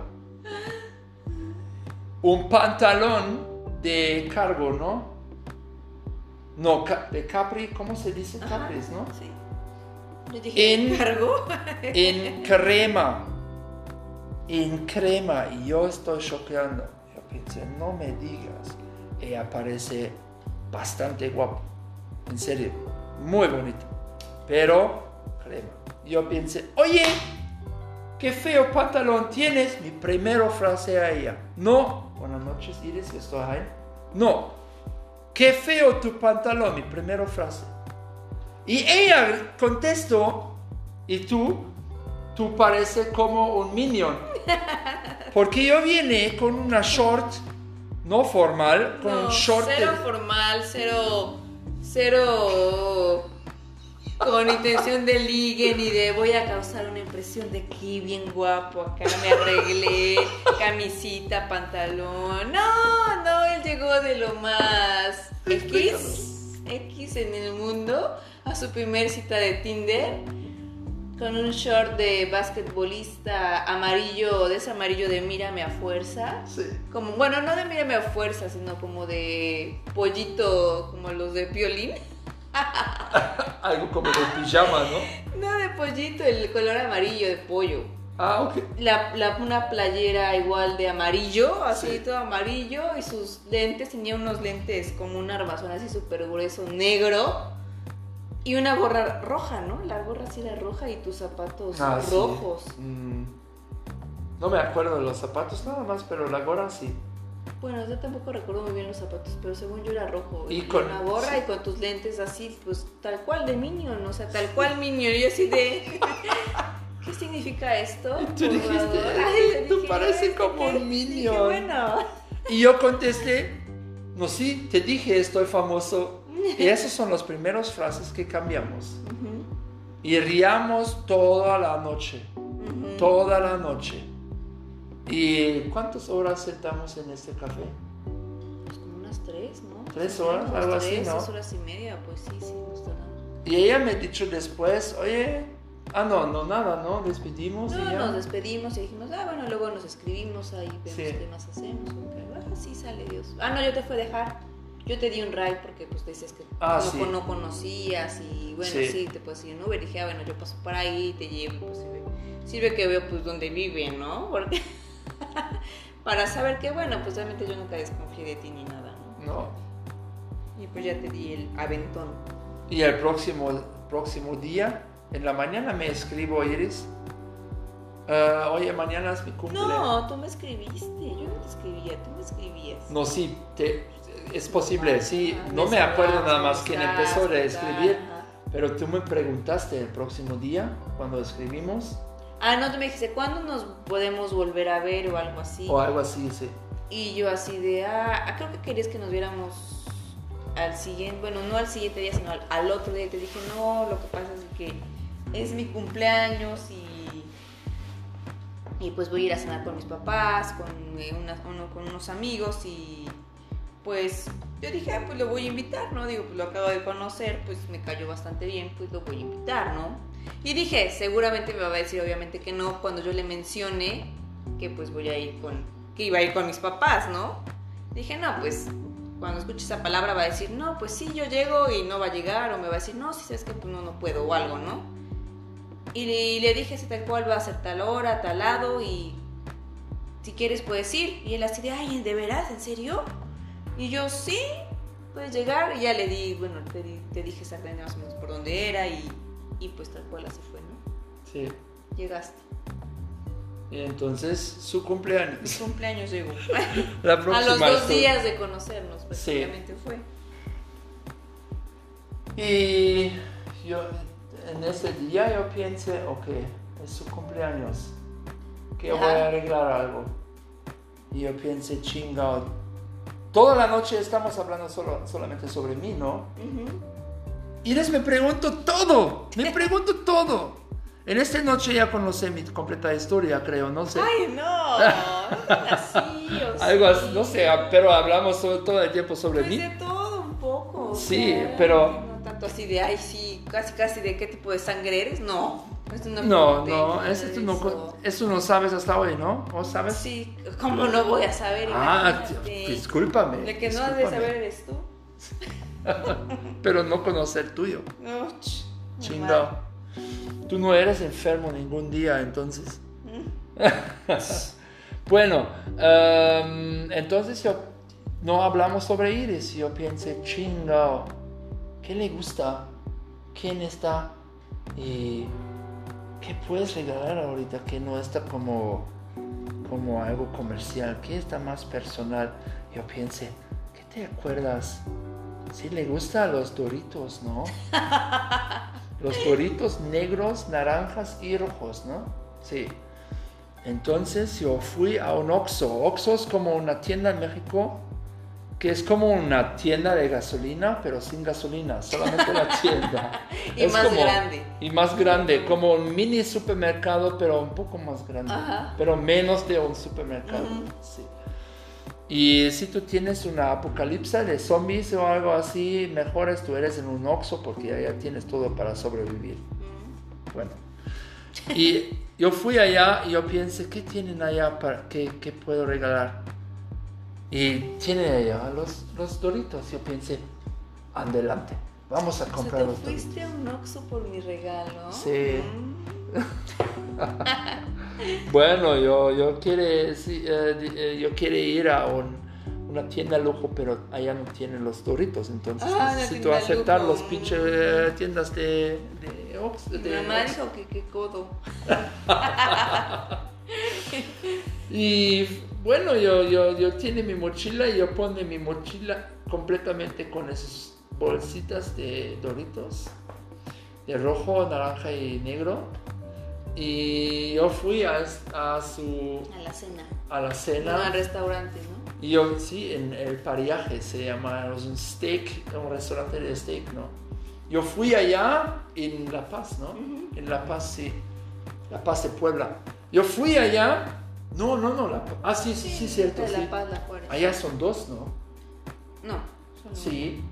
S1: un pantalón de cargo, ¿no? No, de Capri, ¿cómo se dice
S2: Ajá,
S1: Capris, no?
S2: Sí. Yo dije,
S1: En-
S2: ¿cargo?
S1: en crema. En crema. Y yo estoy choqueando. Yo pensé, no me digas. Ella parece bastante guapa. En serio. Muy bonita. Pero crema. Yo pensé, oye, qué feo pantalón tienes. Mi primera frase a ella. No. Buenas noches, Iris. Estoy ahí. No. Qué feo tu pantalón. Mi primera frase. Y ella contestó, ¿y tú? Tú pareces como un minion. Porque yo vine con una short, no formal, con
S2: No,
S1: un short de-
S2: cero formal, cero, cero con intención de ligue ni de voy a causar una impresión de aquí bien guapo, acá me arreglé, camisita, pantalón. No, no, él llegó de lo más X, X en el mundo a su primer cita de Tinder con un short de basquetbolista amarillo, de ese amarillo de mírame a fuerza.
S1: Sí.
S2: Como, bueno, no de mírame a fuerza, sino como de pollito, como los de piolín.
S1: Algo como de pijama, ¿no?
S2: No de pollito, el color amarillo de pollo.
S1: Ah, ok.
S2: La, la- una playera igual de amarillo, así
S1: Sí.
S2: todo amarillo, y sus lentes, tenía unos lentes como un armazón así súper grueso, negro, y una gorra roja, ¿no? La gorra sí era roja y tus zapatos
S1: Ah, sí.
S2: rojos.
S1: Mm, no me acuerdo de los zapatos nada más, pero la gorra sí.
S2: Bueno, yo tampoco recuerdo muy bien los zapatos, pero según yo era rojo.
S1: Y
S2: Y
S1: con-
S2: una gorra
S1: sí.
S2: y con tus lentes así, pues tal cual de Minion, o sea, tal cual Minion. Y yo así de. ¿Qué significa esto?
S1: Y tú dijiste. "Ay, tú
S2: dije,
S1: pareces
S2: "Ay,
S1: como
S2: qué-".
S1: un
S2: Dije,
S1: Minion.
S2: bueno.
S1: Y yo contesté, no, sí, te dije, estoy famoso. Y esas son las primeras frases que cambiamos.
S2: Ujú,
S1: Y riamos toda la noche,
S2: ujú.
S1: toda la noche. ¿Y cuántas horas sentamos en este café?
S2: Pues como unas tres, ¿no?
S1: ¿Tres horas?
S2: menos,
S1: Algo así,
S2: tres,
S1: ¿no?
S2: tres horas y media, pues sí, sí, nos tardamos.
S1: Y ella me ha dicho después, oye, Ah, no, no, nada, ¿no? Despedimos
S2: No,
S1: y ya.
S2: nos despedimos y dijimos, ah, bueno, luego nos escribimos ahí, vemos
S1: Sí.
S2: qué más hacemos. o qué. Ah, sí, sale Dios. Ah, no, yo te fui a dejar. Yo te di un ride porque pues decías que
S1: Ah,
S2: no,
S1: sí.
S2: no conocías y bueno,
S1: Sí.
S2: sí, te puedes ir en Uber. Y dije, ah, bueno, yo paso por ahí, te llevo, pues sirve, sirve que veo pues dónde viven, ¿no? Porque para saber que, bueno, pues realmente yo nunca desconfié de ti ni nada, ¿no?
S1: No.
S2: Y pues ya te di el aventón.
S1: Y el próximo, próximo día, en la mañana me escribo Iris. "Ah, oye, mañana es mi cumpleaños.
S2: No, tú me escribiste, yo no te escribía, tú me escribías.
S1: No, sí, te- es posible, sí. No me acuerdo nada más
S2: ¿cómo
S1: quién empezó a escribir, pero tú me preguntaste el próximo día, cuando escribimos,
S2: Ah, no, tú me dijiste, ¿cuándo nos podemos volver a ver o algo así?
S1: o algo así, sí.
S2: Y yo así de, ah, ah, creo que querías que nos viéramos al siguiente, bueno, no al siguiente día, sino al, al otro día. Y te dije, no, lo que pasa es que es mi cumpleaños y, y pues voy a ir a cenar con mis papás, con, eh, una- uno, con unos amigos y pues yo dije, pues lo voy a invitar, ¿no? Digo, pues lo acabo de conocer, pues me cayó bastante bien, pues lo voy a invitar, ¿no? Y dije, seguramente me va a decir obviamente que no cuando yo le mencione que pues voy a ir con, que iba a ir con mis papás, ¿no? Dije, no, pues cuando escuche esa palabra va a decir, no, pues sí, yo llego y no va a llegar, o me va a decir, no, si sabes que pues no, no puedo, o algo, ¿no? Y le, y le dije, si tal cual va a ser tal hora, tal lado, y si quieres puedes ir. Y él así de, ay, ¿de veras? ¿En serio? Y yo, sí, puedes llegar. Y ya le di, bueno, te, di- te dije exactamente más o menos por dónde era, y, y pues tal cual así fue, ¿no?
S1: Sí.
S2: Llegaste.
S1: Y entonces, su
S2: Mi
S1: cumpleaños.
S2: cumpleaños llegó.
S1: La
S2: A los
S1: próxima
S2: dos días de conocernos,
S1: Sí.
S2: prácticamente fue.
S1: Y yo, en ese día yo pensé, ok, es su cumpleaños, que voy a arreglar algo. Y yo pensé, chingado, toda la noche estamos hablando solo, solamente sobre mí, ¿no?
S2: Ujú.
S1: Y les me pregunto todo, me pregunto todo. En esta noche ya conocí mi completa historia, creo, no sé.
S2: Ay, no, así, o
S1: Algo así,
S2: sí.
S1: no sé, pero hablamos sobre- todo el tiempo sobre
S2: Pues
S1: mí.
S2: de todo un poco. o
S1: Sí,
S2: sea,
S1: pero-
S2: No tanto así de, ay, sí, casi, casi de qué tipo de sangre eres. No, no
S1: No, no, eso tú no,
S2: eso.
S1: no sabes hasta hoy, ¿no? ¿O sabes?
S2: Sí, ¿cómo no voy a saber?
S1: Ah, discúlpame.
S2: De que no has de saber eres tú.
S1: Pero no conocer tuyo.
S2: No, ch,
S1: Chingado. Tú no eres enfermo ningún día, entonces. bueno, em, entonces yo no hablamos sobre Iris. Yo pensé, chingado, ¿qué le gusta? ¿Quién está? Y ¿qué puedes regalar ahorita que no está como, como algo comercial? ¿Qué está más personal? Yo pensé, ¿qué te acuerdas? Sí le gusta los doritos, ¿no? Los doritos negros, naranjas y rojos, ¿no? Sí. Entonces yo fui a un Oxxo. Oxxo es como una tienda en México que es como una tienda de gasolina, pero sin gasolina, solamente la tienda.
S2: Y
S1: Es
S2: más
S1: como-
S2: grande.
S1: Y más grande, como un mini supermercado, pero un poco más grande.
S2: Ajá.
S1: Pero menos de un supermercado.
S2: Ujú.
S1: sí. Y si tú tienes una apocalipsis de zombies o algo así, mejor es tú eres en un Oxxo porque ya, ya tienes todo para sobrevivir. Bueno. Y yo fui allá y yo pensé, ¿qué tienen allá para qué, qué puedo regalar? Y tienen allá los, los doritos. Yo pensé, adelante, vamos a
S2: O sea,
S1: comprar
S2: te
S1: los doritos.
S2: fuiste a un Oxxo por mi regalo.
S1: Sí.
S2: Mm.
S1: Bueno, yo, yo, quiere, sí, eh, eh, yo quiere ir a un- una tienda lujo, pero allá no tienen los doritos, entonces
S2: Ah,
S1: necesito aceptar
S2: lujo.
S1: los pinches eh, tiendas de, de, Ox-
S2: Mi
S1: de
S2: mamá dijo que qué codo.
S1: Y bueno, yo, yo, yo tiene mi mochila y yo pone mi mochila completamente con esas bolsitas de doritos, de rojo, naranja y negro. Y yo fui a, a su
S2: A la cena.
S1: a la
S2: No,
S1: cena.
S2: al restaurante, ¿no?
S1: Y yo, sí, en el pariaje se llama, es un steak, un restaurante de steak, ¿no? Yo fui allá en La Paz, ¿no? En La Paz, sí. La Paz de Puebla. Yo fui allá. No, no, no. La, ah, sí, sí, sí, cierto.
S2: De
S1: Sí.
S2: La Paz, la Juárez.
S1: Allá son dos, ¿no?
S2: No.
S1: Sí.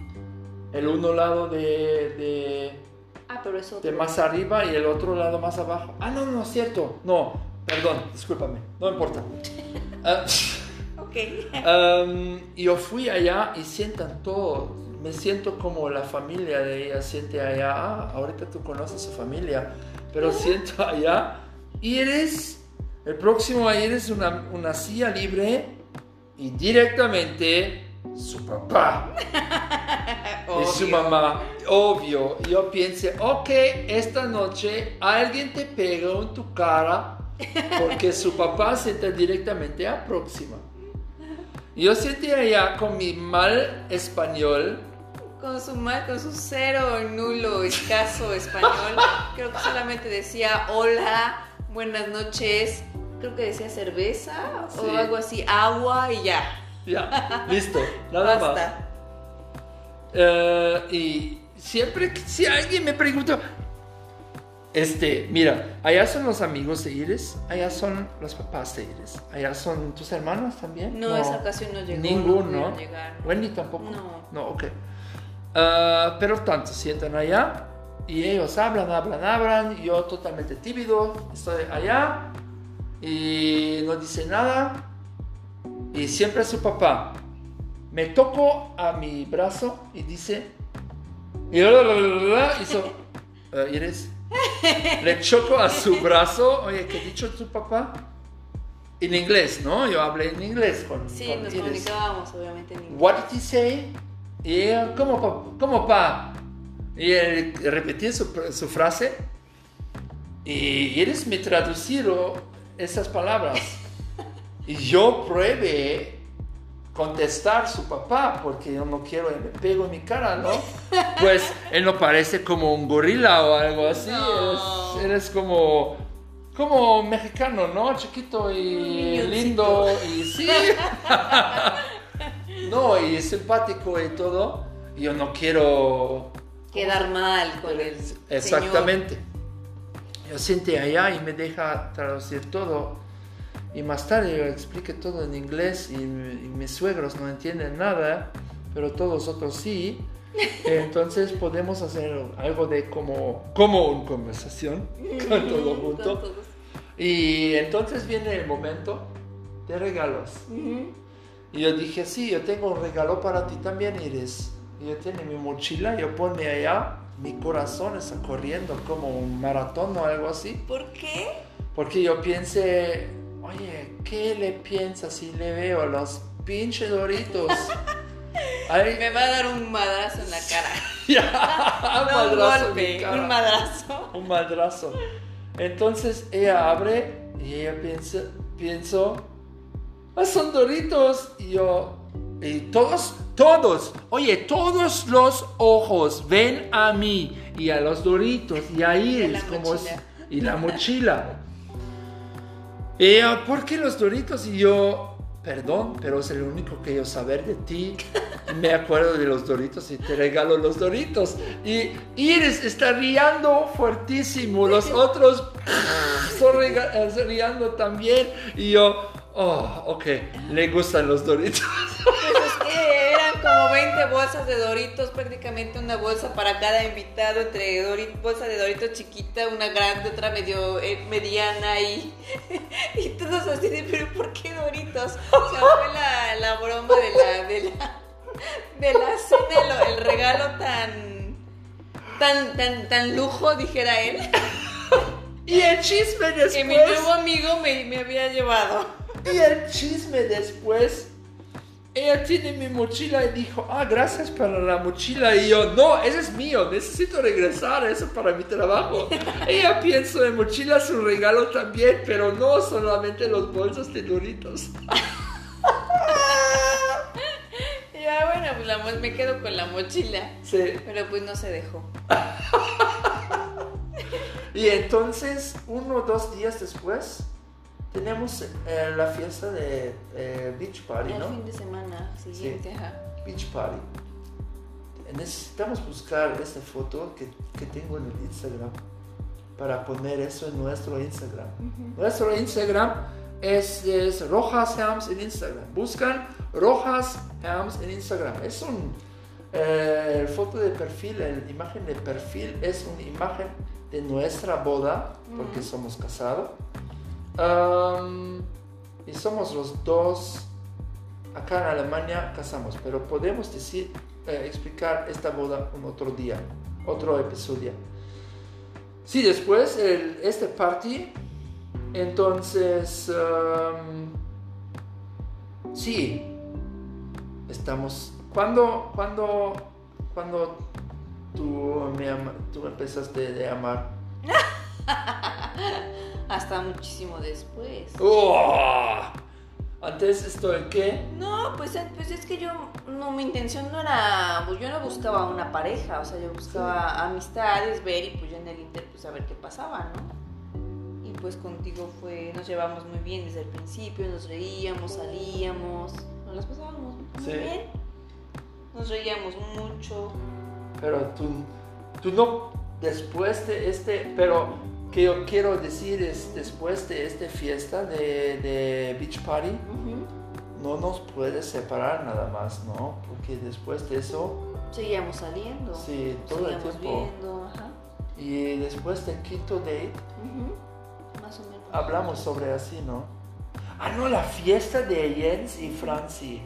S1: El uno lado de, de
S2: Ah, pero es otro.
S1: de más arriba y el otro lado más abajo. Ah, no, no cierto. No, perdón, discúlpame, no importa. Ah,
S2: Ok.
S1: um, yo fui allá y sientan todo. Me siento como la familia de ella siente allá. Ah, ahorita tú conoces su familia, pero siento allá. Y eres, el próximo ahí eres una, una silla libre y directamente su papá y su mamá. Obvio, yo pensé, ok, esta noche alguien te pega en tu cara porque su papá se está directamente a próxima. Yo sentí allá con mi mal español,
S2: Con su mal, con su cero, nulo, escaso español. Creo que solamente decía hola, buenas noches. Creo que decía cerveza
S1: Sí.
S2: o algo así, agua y ya.
S1: ya, listo, nada más.
S2: Basta.
S1: Eh, y siempre que si alguien me pregunta, este, mira, allá son los amigos de Iris, allá son los papás de Iris, allá son tus hermanos también.
S2: No, esa ocasión no llegó.
S1: Ninguno.
S2: llegar.
S1: Wendy tampoco.
S2: No.
S1: No, ok. Ah, pero tanto, sientan allá y ellos hablan, hablan, hablan. Yo totalmente tímido, estoy allá y no dice nada. Y siempre su papá me tocó a mi brazo y dice. Y hizo. "Eh, Iris. Le choco a su brazo. Oye, ¿qué ha dicho tu papá? En inglés, ¿no? Yo hablé en inglés con,
S2: Sí,
S1: con
S2: nos
S1: Iris.
S2: comunicábamos obviamente en inglés.
S1: What did he say? Y ella, ¿cómo? ¿Cómo, pa? Y él repetía su, su frase. Y Iris me traducieron esas palabras. Y yo pruebe contestar su papá, porque yo no quiero me pego en mi cara, ¿no? Pues él no parece como un gorila o algo así.
S2: No.
S1: Eres, eres como, como mexicano, ¿no? Chiquito y lindo. Y sí. No, y simpático y todo. Yo no quiero
S2: Quedar mal con el
S1: Exactamente. Yo senté allá y me deja traducir todo. Y más tarde yo expliqué todo en inglés y, y mis suegros no entienden nada, pero todos otros sí. Entonces podemos hacer algo de como, como una conversación con todo junto.
S2: Con.
S1: Y entonces viene el momento de regalos. Y yo dije, sí, yo tengo un regalo para ti también, Iris. Yo tengo mi mochila, yo pone allá, mi corazón está corriendo como un maratón o algo así.
S2: ¿Por qué?
S1: Porque yo pensé, oye, ¿qué le piensa si le veo los pinches doritos? Ay,
S2: Me va a dar un madrazo en la cara.
S1: ya,
S2: No, un
S1: madrazo en mi
S2: golpe,
S1: cara.
S2: un madrazo.
S1: un madrazo. Entonces ella abre y ella piensa, pienso, ah, son doritos. Y yo, y todos, todos, oye, todos los ojos ven a mí y a los doritos y a
S2: Y
S1: Iris como
S2: mochila.
S1: si- y la mochila. Y ella, ¿por qué los doritos? Y yo, perdón, pero es el único que yo saber de ti. Me acuerdo de los doritos y te regalo los doritos. Y Iris está riendo fuertísimo. Los otros son eh, riendo también. Y yo, oh, ok, le gustan los doritos.
S2: Pues es que como 20 bolsas de doritos, prácticamente una bolsa para cada invitado, entre dori- bolsa de doritos chiquita, una grande, otra medio eh, mediana y, y todos así de, pero ¿por qué doritos? O sea, fue la, la broma de la, de la, de la cena, lo- el regalo tan, tan, tan, tan lujo, dijera él,
S1: Y el chisme
S2: que mi
S1: después.
S2: nuevo amigo me, me había llevado.
S1: Y el chisme después, ella tiene mi mochila y dijo, ah, gracias para la mochila. Y yo, no, ese es mío, necesito regresar, eso para mi trabajo. ella piensa en mochila es un regalo también, pero no solamente los bolsos de Doritos.
S2: Ya, bueno, pues la me quedo con la mochila.
S1: Sí.
S2: Pero pues no se dejó.
S1: Y entonces, uno o dos días después, tenemos eh, la fiesta de eh, Beach Party,
S2: El
S1: ¿no?
S2: fin de semana siguiente, ajá.
S1: Beach Party. Necesitamos buscar esta foto que, que tengo en el Instagram para poner eso en nuestro Instagram. Nuestro Instagram es, es Rojas Hams en Instagram. Buscan Rojas Hams en Instagram. Es un Eh, el foto de perfil, la imagen de perfil es una imagen de nuestra boda, porque somos casados. Am, y somos los dos, acá en Alemania casamos, pero podemos decir, eh, explicar esta boda un otro día, otro episodio. Sí, después el, este party, entonces, am, sí, estamos, cuando, cuando, cuando tú, me ama- tú empezaste de amar?
S2: Hasta muchísimo después.
S1: ¡Oh! Antes estoy, ¿qué?
S2: No, pues, eh, pues es que yo, no, mi intención no era, pues yo no buscaba una pareja, o sea, yo buscaba amistades, ver y pues ya en el inter, pues a ver qué pasaba, ¿no? Y pues contigo fue, nos llevamos muy bien desde el principio, nos reíamos, salíamos, nos las pasábamos muy
S1: Sí.
S2: bien, nos reíamos mucho.
S1: Pero tú, tú no, después de este, pero que yo quiero decir es, después de esta fiesta de, de Beach Party, no nos puede separar nada más, ¿no? Porque después de eso,
S2: Seguíamos saliendo,
S1: sí, todo el tiempo.
S2: viendo, ajá.
S1: Y después del quinto date.
S2: Más o menos.
S1: hablamos sobre así, ¿no? Ah, no, la fiesta de Jens y Franci.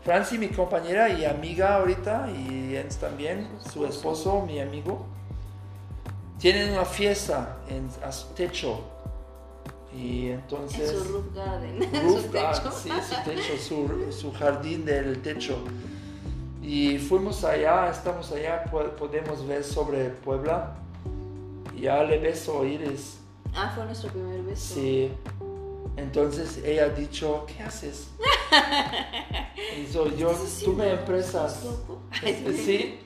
S1: Franci, mi compañera y amiga ahorita, y Jens también, su esposo, mi amigo, tienen una fiesta en, a su techo. Y
S2: En
S1: entonces...
S2: su roof garden, en
S1: Roof
S2: su
S1: garden,
S2: techo.
S1: sí, su techo, su, su jardín del techo. Y fuimos allá, estamos allá, po- podemos ver sobre Puebla. Ya le beso Iris.
S2: Ah, fue nuestro primer beso.
S1: Sí. Entonces ella ha dicho, ¿qué haces? Y so, yo,
S2: ¿Estás
S1: tú me empresas.
S2: ¿Estás loco?
S1: Sí,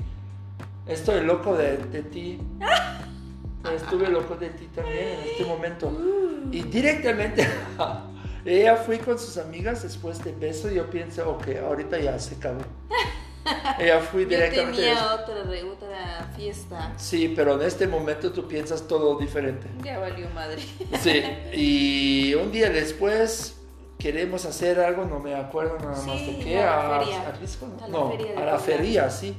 S1: estoy loco de, de ti. Estuve loco de ti también en este momento. Y directamente, ella fue con sus amigas después de beso. Y yo pienso, ok, ahorita ya se acabó. Ella fue
S2: Yo
S1: directamente.
S2: tenía otra, re- otra fiesta.
S1: Sí, pero en este momento tú piensas todo diferente.
S2: Ya valió madre.
S1: Sí, y un día después queremos hacer algo, no me acuerdo nada más
S2: Sí,
S1: de qué,
S2: a la
S1: a,
S2: feria.
S1: a Risco,
S2: A la
S1: no,
S2: feria de
S1: a la feria, sí.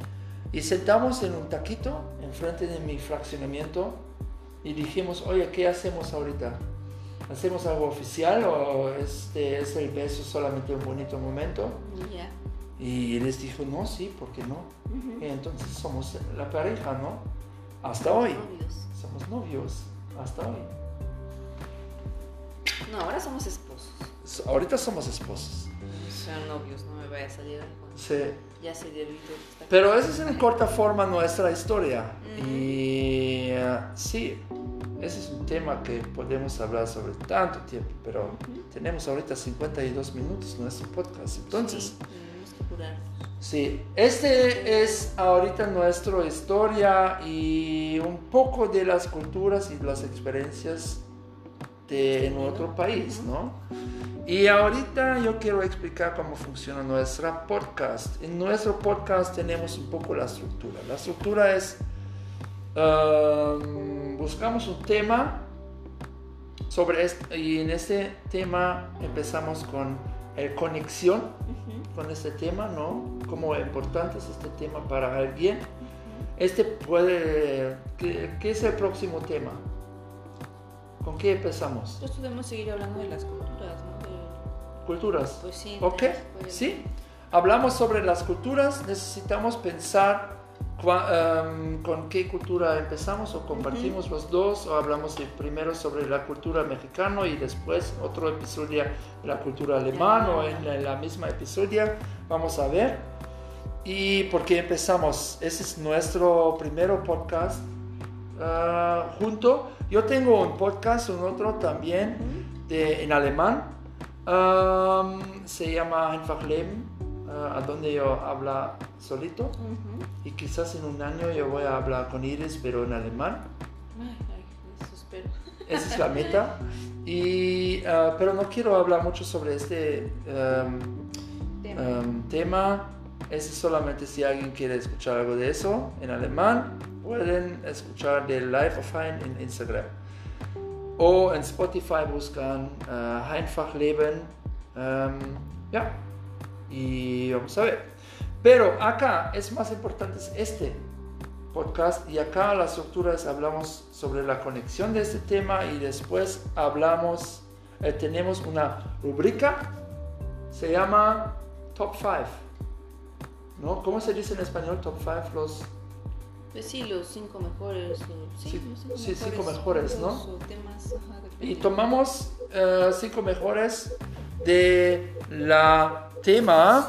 S1: Y sentamos en un taquito enfrente de mi fraccionamiento y dijimos, oye, ¿qué hacemos ahorita? ¿Hacemos algo oficial o este es el beso solamente un bonito momento?
S2: Y ya.
S1: Y les dijo, no, sí, ¿por qué no? Y entonces somos la pareja, ¿no? Hasta hoy.
S2: Novios.
S1: Somos novios, hasta hoy.
S2: No, ahora somos esposos.
S1: So- Ahorita somos esposos.
S2: O sea, novios, no me vaya a salir algo.
S1: Sí.
S2: Ya se está-
S1: Pero esa es en corta forma nuestra historia. Y eh, sí, ese es un tema que podemos hablar sobre tanto tiempo, pero
S2: Ujú.
S1: tenemos ahorita 52 minutos nuestro podcast. Entonces,
S2: Sí,
S1: sí, este es ahorita nuestra historia y un poco de las culturas y las experiencias de en otro país, ¿no? Y ahorita yo quiero explicar cómo funciona nuestra podcast. En nuestro podcast tenemos un poco la estructura. La estructura es, um, buscamos un tema sobre este, y en este tema empezamos con el conexión
S2: Ujú,
S1: con este tema, ¿no? Cómo importante es este tema para alguien.
S2: ujú.
S1: Este puede, ¿qué, qué es el próximo tema? ¿Con qué empezamos?
S2: Entonces podemos seguir hablando de las culturas, ¿no? De-
S1: Culturas.
S2: pues sí.
S1: Ok,
S2: pues,
S1: sí. Hablamos sobre las culturas, necesitamos pensar em, con qué cultura empezamos o compartimos los dos, o hablamos de- primero sobre la cultura mexicana y después otro episodio de la cultura alemana o en la, la misma episodio, vamos a ver. Y por qué empezamos, ese es nuestro primero podcast ah, junto. Yo tengo un podcast, un otro también de, en alemán. Se llama Einfach Leben, a donde yo hablo solito.
S2: Ujú.
S1: Y quizás en un año yo voy a hablar con Iris, pero en alemán.
S2: Ay, ay, eso espero.
S1: Esa es la meta. Y, ah, pero no quiero hablar mucho sobre este am,
S2: Tema.
S1: am, tema. Ese solamente si alguien quiere escuchar algo de eso en alemán, pueden escuchar de Life of Hein en Instagram. O en Spotify buscan uh, Einfach Leben. Am, ja, y vamos a ver. Pero acá es más importante este podcast y acá las estructuras hablamos sobre la conexión de este tema y después hablamos, eh, tenemos una rubrica, se llama Top 5. ¿No? ¿Cómo se dice en español Top 5? Los
S2: pues sí, los cinco mejores. Sí,
S1: sí, cinco, mejores, ¿no? y tomamos uh, cinco mejores de la tema.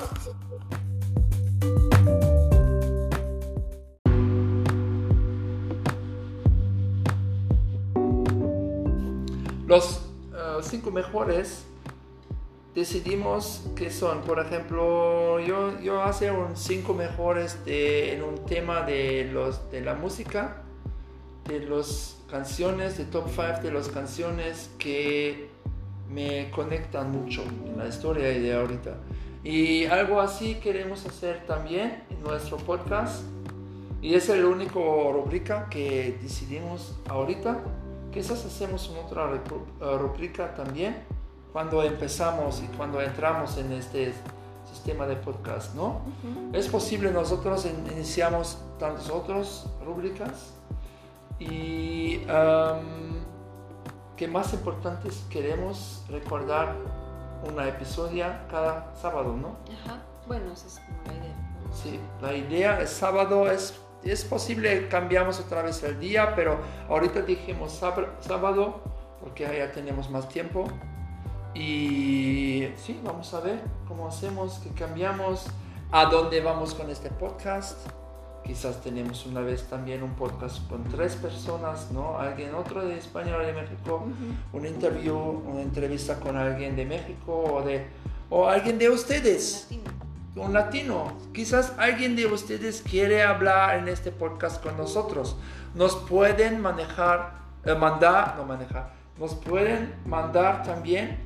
S1: Los uh, cinco mejores decidimos que son, por ejemplo, yo, yo hace un cinco mejores de, en un tema de, los, de la música, de las canciones, de top 5 de las canciones que me conectan mucho en la historia y de ahorita. Y algo así queremos hacer también en nuestro podcast. Y es el único rubrica que decidimos ahorita. Quizás hacemos otra rubrica también cuando empezamos y cuando entramos en este sistema de podcast, ¿no? Es posible nosotros iniciamos tantas otras rúbricas y que más importante es queremos recordar una episodio cada sábado, ¿no?
S2: Ajá, bueno, esa es como la idea.
S1: Sí, la idea es sábado, es, es posible cambiamos otra vez el día, pero ahorita dijimos sábado porque ya tenemos más tiempo y sí, vamos a ver cómo hacemos, qué cambiamos, a dónde vamos con este podcast. Quizás tenemos una vez también un podcast con tres personas, ¿no? Alguien otro de España o de México, un interview, una entrevista con alguien de México o, de, o alguien de ustedes. Un latino. un latino. Quizás alguien de ustedes quiere hablar en este podcast con nosotros. Nos pueden manejar, eh, mandar, no manejar, nos pueden mandar también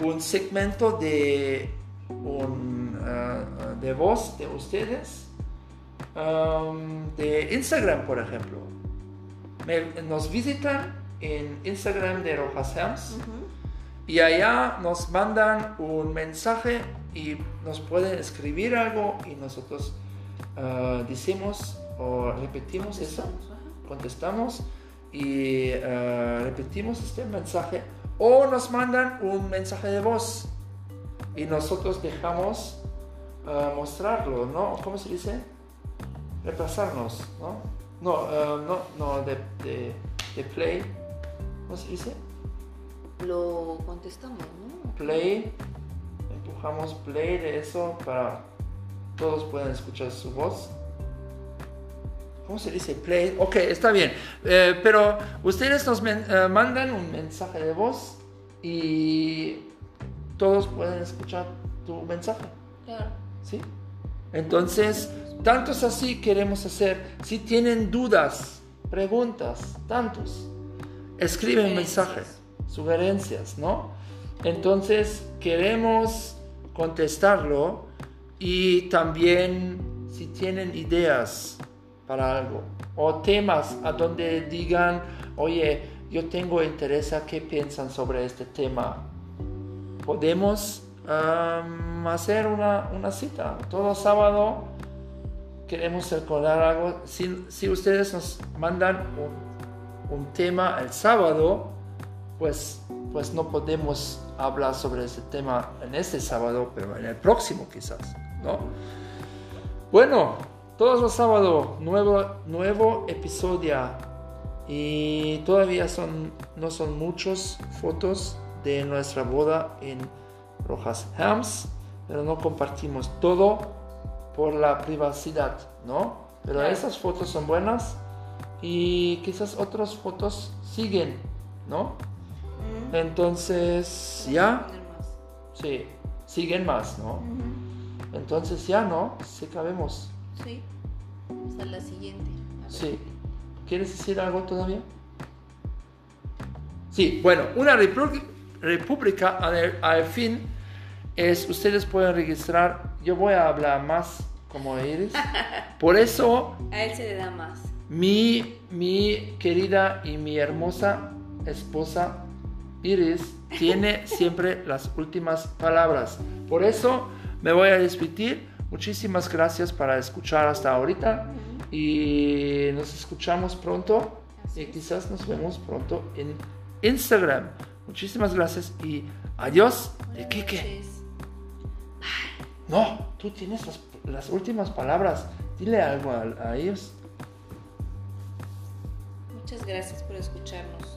S1: un segmento de, un, uh, de voz de ustedes um, de Instagram, por ejemplo. nos visitan en Instagram de Rojas Hems y allá nos mandan un mensaje y nos pueden escribir algo y nosotros uh, decimos o repetimos eso, contestamos y uh, repetimos este mensaje o nos mandan un mensaje de voz y nosotros dejamos uh, mostrarlo, ¿no? ¿Cómo se dice? Reemplazarnos, ¿no? No, uh, no, no, de, de, play. ¿Cómo se dice?
S2: Lo contestamos, ¿no?
S1: Play, empujamos play de eso para todos puedan escuchar su voz. ¿Cómo se dice? Play. Ok, está bien. Eh, pero ustedes nos eh, mandan un mensaje de voz y todos pueden escuchar tu mensaje.
S2: Claro.
S1: ¿Sí? Entonces, tantos así queremos hacer. Si tienen dudas, preguntas, tantos, escriben mensajes, sugerencias, ¿no? Entonces, queremos contestarlo y también si tienen ideas para algo. O temas a donde digan, oye, yo tengo interés a qué piensan sobre este tema. Podemos hacer una, una, cita. Todo sábado queremos recordar algo. Si, si ustedes nos mandan un, tema el sábado, pues, pues no podemos hablar sobre ese tema en este sábado, pero en el próximo quizás, ¿no? Bueno, todos los sábados, nuevo, nuevo episodio. Y todavía son, no son muchas fotos de nuestra boda en Rojas Hams, pero no compartimos todo por la privacidad, ¿no? Pero esas fotos son buenas y quizás otras fotos siguen, ¿no? Entonces, ya. Sí, siguen más, ¿no? Entonces ya, ¿no? Sí cabemos.
S2: Sí. Hasta la siguiente.
S1: Sí. ¿Quieres decir algo todavía? Sí, bueno, una república al, fin es, ustedes pueden registrar, yo voy a hablar más como Iris, por eso...
S2: A él se le da más.
S1: Mi, mi querida y mi hermosa esposa Iris tiene siempre las últimas palabras. Por eso me voy a despedir Muchísimas gracias para escuchar hasta ahorita y nos escuchamos pronto y quizás nos vemos pronto en Instagram. Muchísimas gracias y adiós de Kike. No, tú tienes las, las, últimas palabras. Dile algo a, a ellos.
S2: Muchas gracias por escucharnos.